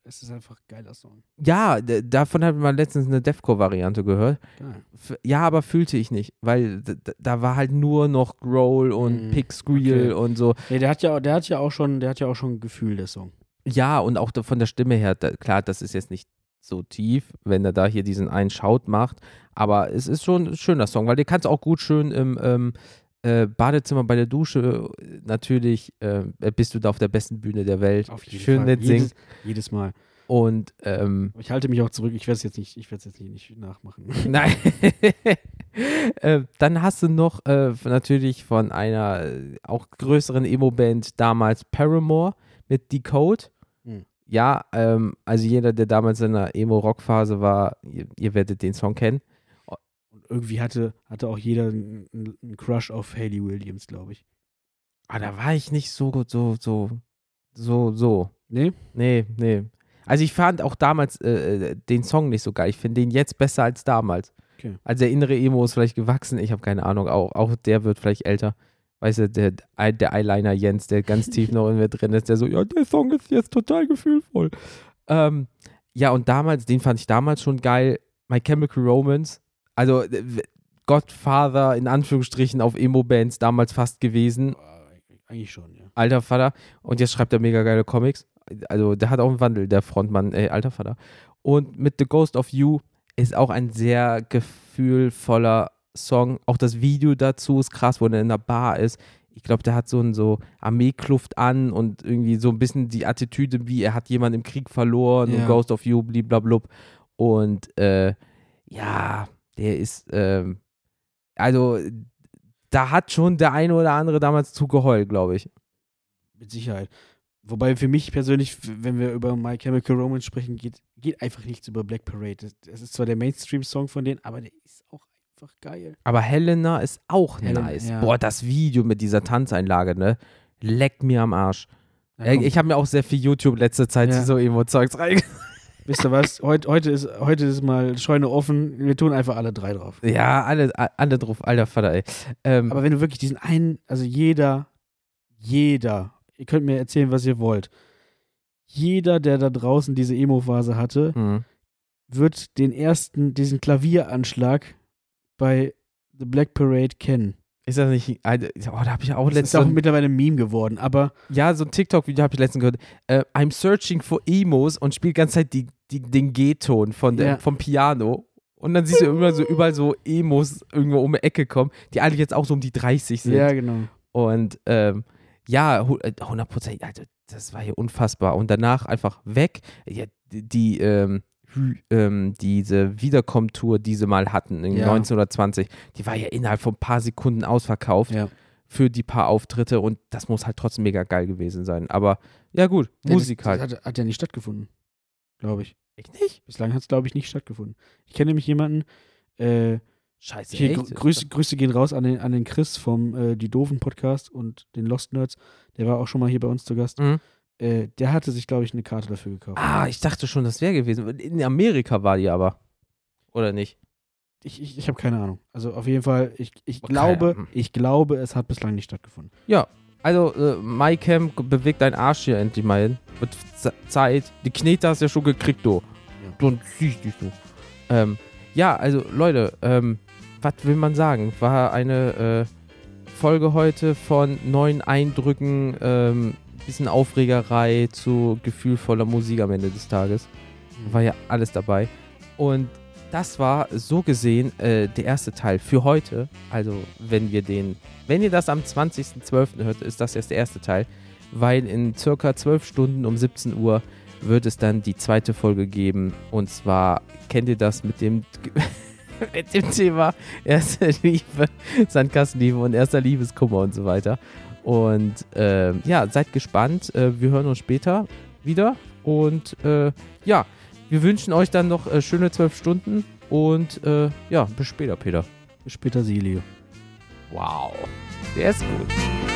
es ist einfach ein geiler Song. Ja, davon hat man letztens eine Deathcore-Variante gehört. Geil. Ja, aber fühlte ich nicht, weil da war halt nur noch Growl und Mm, Pick Squeal okay. und so. Nee, der hat ja, der hat ja auch schon, der hat ja auch schon ein Gefühl, der Song. Ja, und auch von der Stimme her, da, klar, das ist jetzt nicht so tief, wenn er da hier diesen einen Shout macht, aber es ist schon ein schöner Song, weil den kannst du auch gut schön im ähm, äh, Badezimmer bei der Dusche, natürlich äh, bist du da auf der besten Bühne der Welt. Auf jeden schön Fall. nicht singen. Jedes, jedes Mal. Und ähm, Ich halte mich auch zurück, ich werde es jetzt nicht, ich werde es jetzt nicht, nicht nachmachen. Nein. äh, dann hast du noch äh, natürlich von einer äh, auch größeren Emo-Band damals Paramore mit Decode. Hm. Ja, ähm, also jeder, der damals in der Emo-Rock-Phase war, ihr, ihr werdet den Song kennen. Irgendwie hatte, hatte auch jeder einen einen Crush auf Hayley Williams, glaube ich. Ah, da war ich nicht so, so, so, so, so. Nee? Nee, nee. Also ich fand auch damals äh, äh, den Song nicht so geil. Ich finde den jetzt besser als damals. Okay. Also der innere Emo ist vielleicht gewachsen. Ich habe keine Ahnung. Auch, auch der wird vielleicht älter. Weißt du, der, der Eyeliner Jens, der ganz tief noch in mir drin ist, der so, ja, der Song ist jetzt total gefühlvoll. Ähm, ja, und damals, den fand ich damals schon geil. My Chemical Romance. Also äh, Godfather in Anführungsstrichen auf Emo-Bands damals fast gewesen. Äh, Eigentlich schon, ja. Alter Vater. Und jetzt schreibt er mega geile Comics. Also der hat auch einen Wandel, der Frontmann, ey, alter Vater. Und mit The Ghost of You ist auch ein sehr gefühlvoller Song. Auch das Video dazu ist krass, wo er in der Bar ist. Ich glaube, der hat so ein so Armeekluft an und irgendwie so ein bisschen die Attitüde, wie er hat jemanden im Krieg verloren Ja. und Ghost of You, bliblablub. Und äh, ja, der ist, ähm, also da hat schon der eine oder andere damals zugeheult, glaube ich. Mit Sicherheit. Wobei für mich persönlich, wenn wir über My Chemical Romance sprechen, geht, geht einfach nichts über Black Parade. Das, das ist zwar der Mainstream-Song von denen, aber der ist auch einfach geil. Aber Helena ist auch Helen- nice. ja. Boah, das Video mit dieser Tanzeinlage, ne? Leckt mir am Arsch. Ja, ich habe mir auch sehr viel YouTube letzte Zeit Ja. so Emo-Zeugs rein. Wisst ihr was? Heut, heute, ist, heute ist mal Scheune offen. Wir tun einfach alle drei drauf. Ja, alle, alle drauf, alter Vater, ey. Ähm, Aber wenn du wirklich diesen einen, also jeder, jeder, ihr könnt mir erzählen, was ihr wollt. Jeder, der da draußen diese Emo-Phase hatte, hm. wird den ersten, diesen Klavieranschlag bei The Black Parade kennen. Ist das nicht. Alter, Oh, da habe ich auch Das ist letztens. auch mittlerweile ein Meme geworden, aber ja, so ein TikTok-Video habe ich letztens gehört. Äh, I'm searching for Emos und spielt die ganze Zeit die, die, den G-Ton von der- Ja. vom Piano. Und dann siehst du immer so überall so Emos irgendwo um die Ecke kommen, die alle jetzt auch so um die 30 sind. ja, genau. Und ähm, ja, hu- äh, 100 Prozent, also das war hier unfassbar. Und danach einfach weg. Ja, die, ähm, ähm, diese Wiederkommtour, die sie mal hatten, in Ja. 1920, die war ja innerhalb von ein paar Sekunden ausverkauft Ja. für die paar Auftritte und das muss halt trotzdem mega geil gewesen sein. Aber ja, gut, Ja, Musik halt. Hat, hat ja nicht stattgefunden, glaube ich. Echt nicht? Bislang hat es, glaube ich, nicht stattgefunden. Ich kenne nämlich jemanden, äh, Scheiße, hier, echt? Grü- Grüße, Grüße gehen raus an den, an den Chris vom äh, Die Doofen Podcast und den Lost Nerds. Der war auch schon mal hier bei uns zu Gast. Mhm. Äh, der hatte sich, glaube ich, eine Karte dafür gekauft. Ah, ich dachte schon, das wäre gewesen. In Amerika war die aber. Oder nicht? Ich, ich, ich habe keine Ahnung. Also auf jeden Fall, ich, ich Okay, glaube, hm. ich glaube, es hat bislang nicht stattgefunden. Ja, also äh, MyCam bewegt deinen Arsch hier endlich mal hin. Wird Z- Zeit. Die Knete hast du ja schon gekriegt, du. Ja. Dann zieh ich dich, du. Ähm, ja, also Leute, ähm, was will man sagen? War eine äh, Folge heute von neuen Eindrücken, ähm, bisschen Aufregerei zu gefühlvoller Musik am Ende des Tages. War ja alles dabei. Und das war so gesehen äh, der erste Teil für heute. Also, wenn wir den, wenn ihr das am 20.12. hört, ist das erst der erste Teil. Weil in circa 12 Stunden um 17 Uhr wird es dann die zweite Folge geben. Und zwar kennt ihr das mit dem, mit dem Thema erste Liebe, Sandkastenliebe und erster Liebeskummer und so weiter. Und ähm, ja, seid gespannt. Äh, wir hören uns später wieder. Und äh, ja, wir wünschen euch dann noch äh, schöne zwölf Stunden und äh, ja, bis später, Peter. Bis später, Silio. Wow. Der ist gut.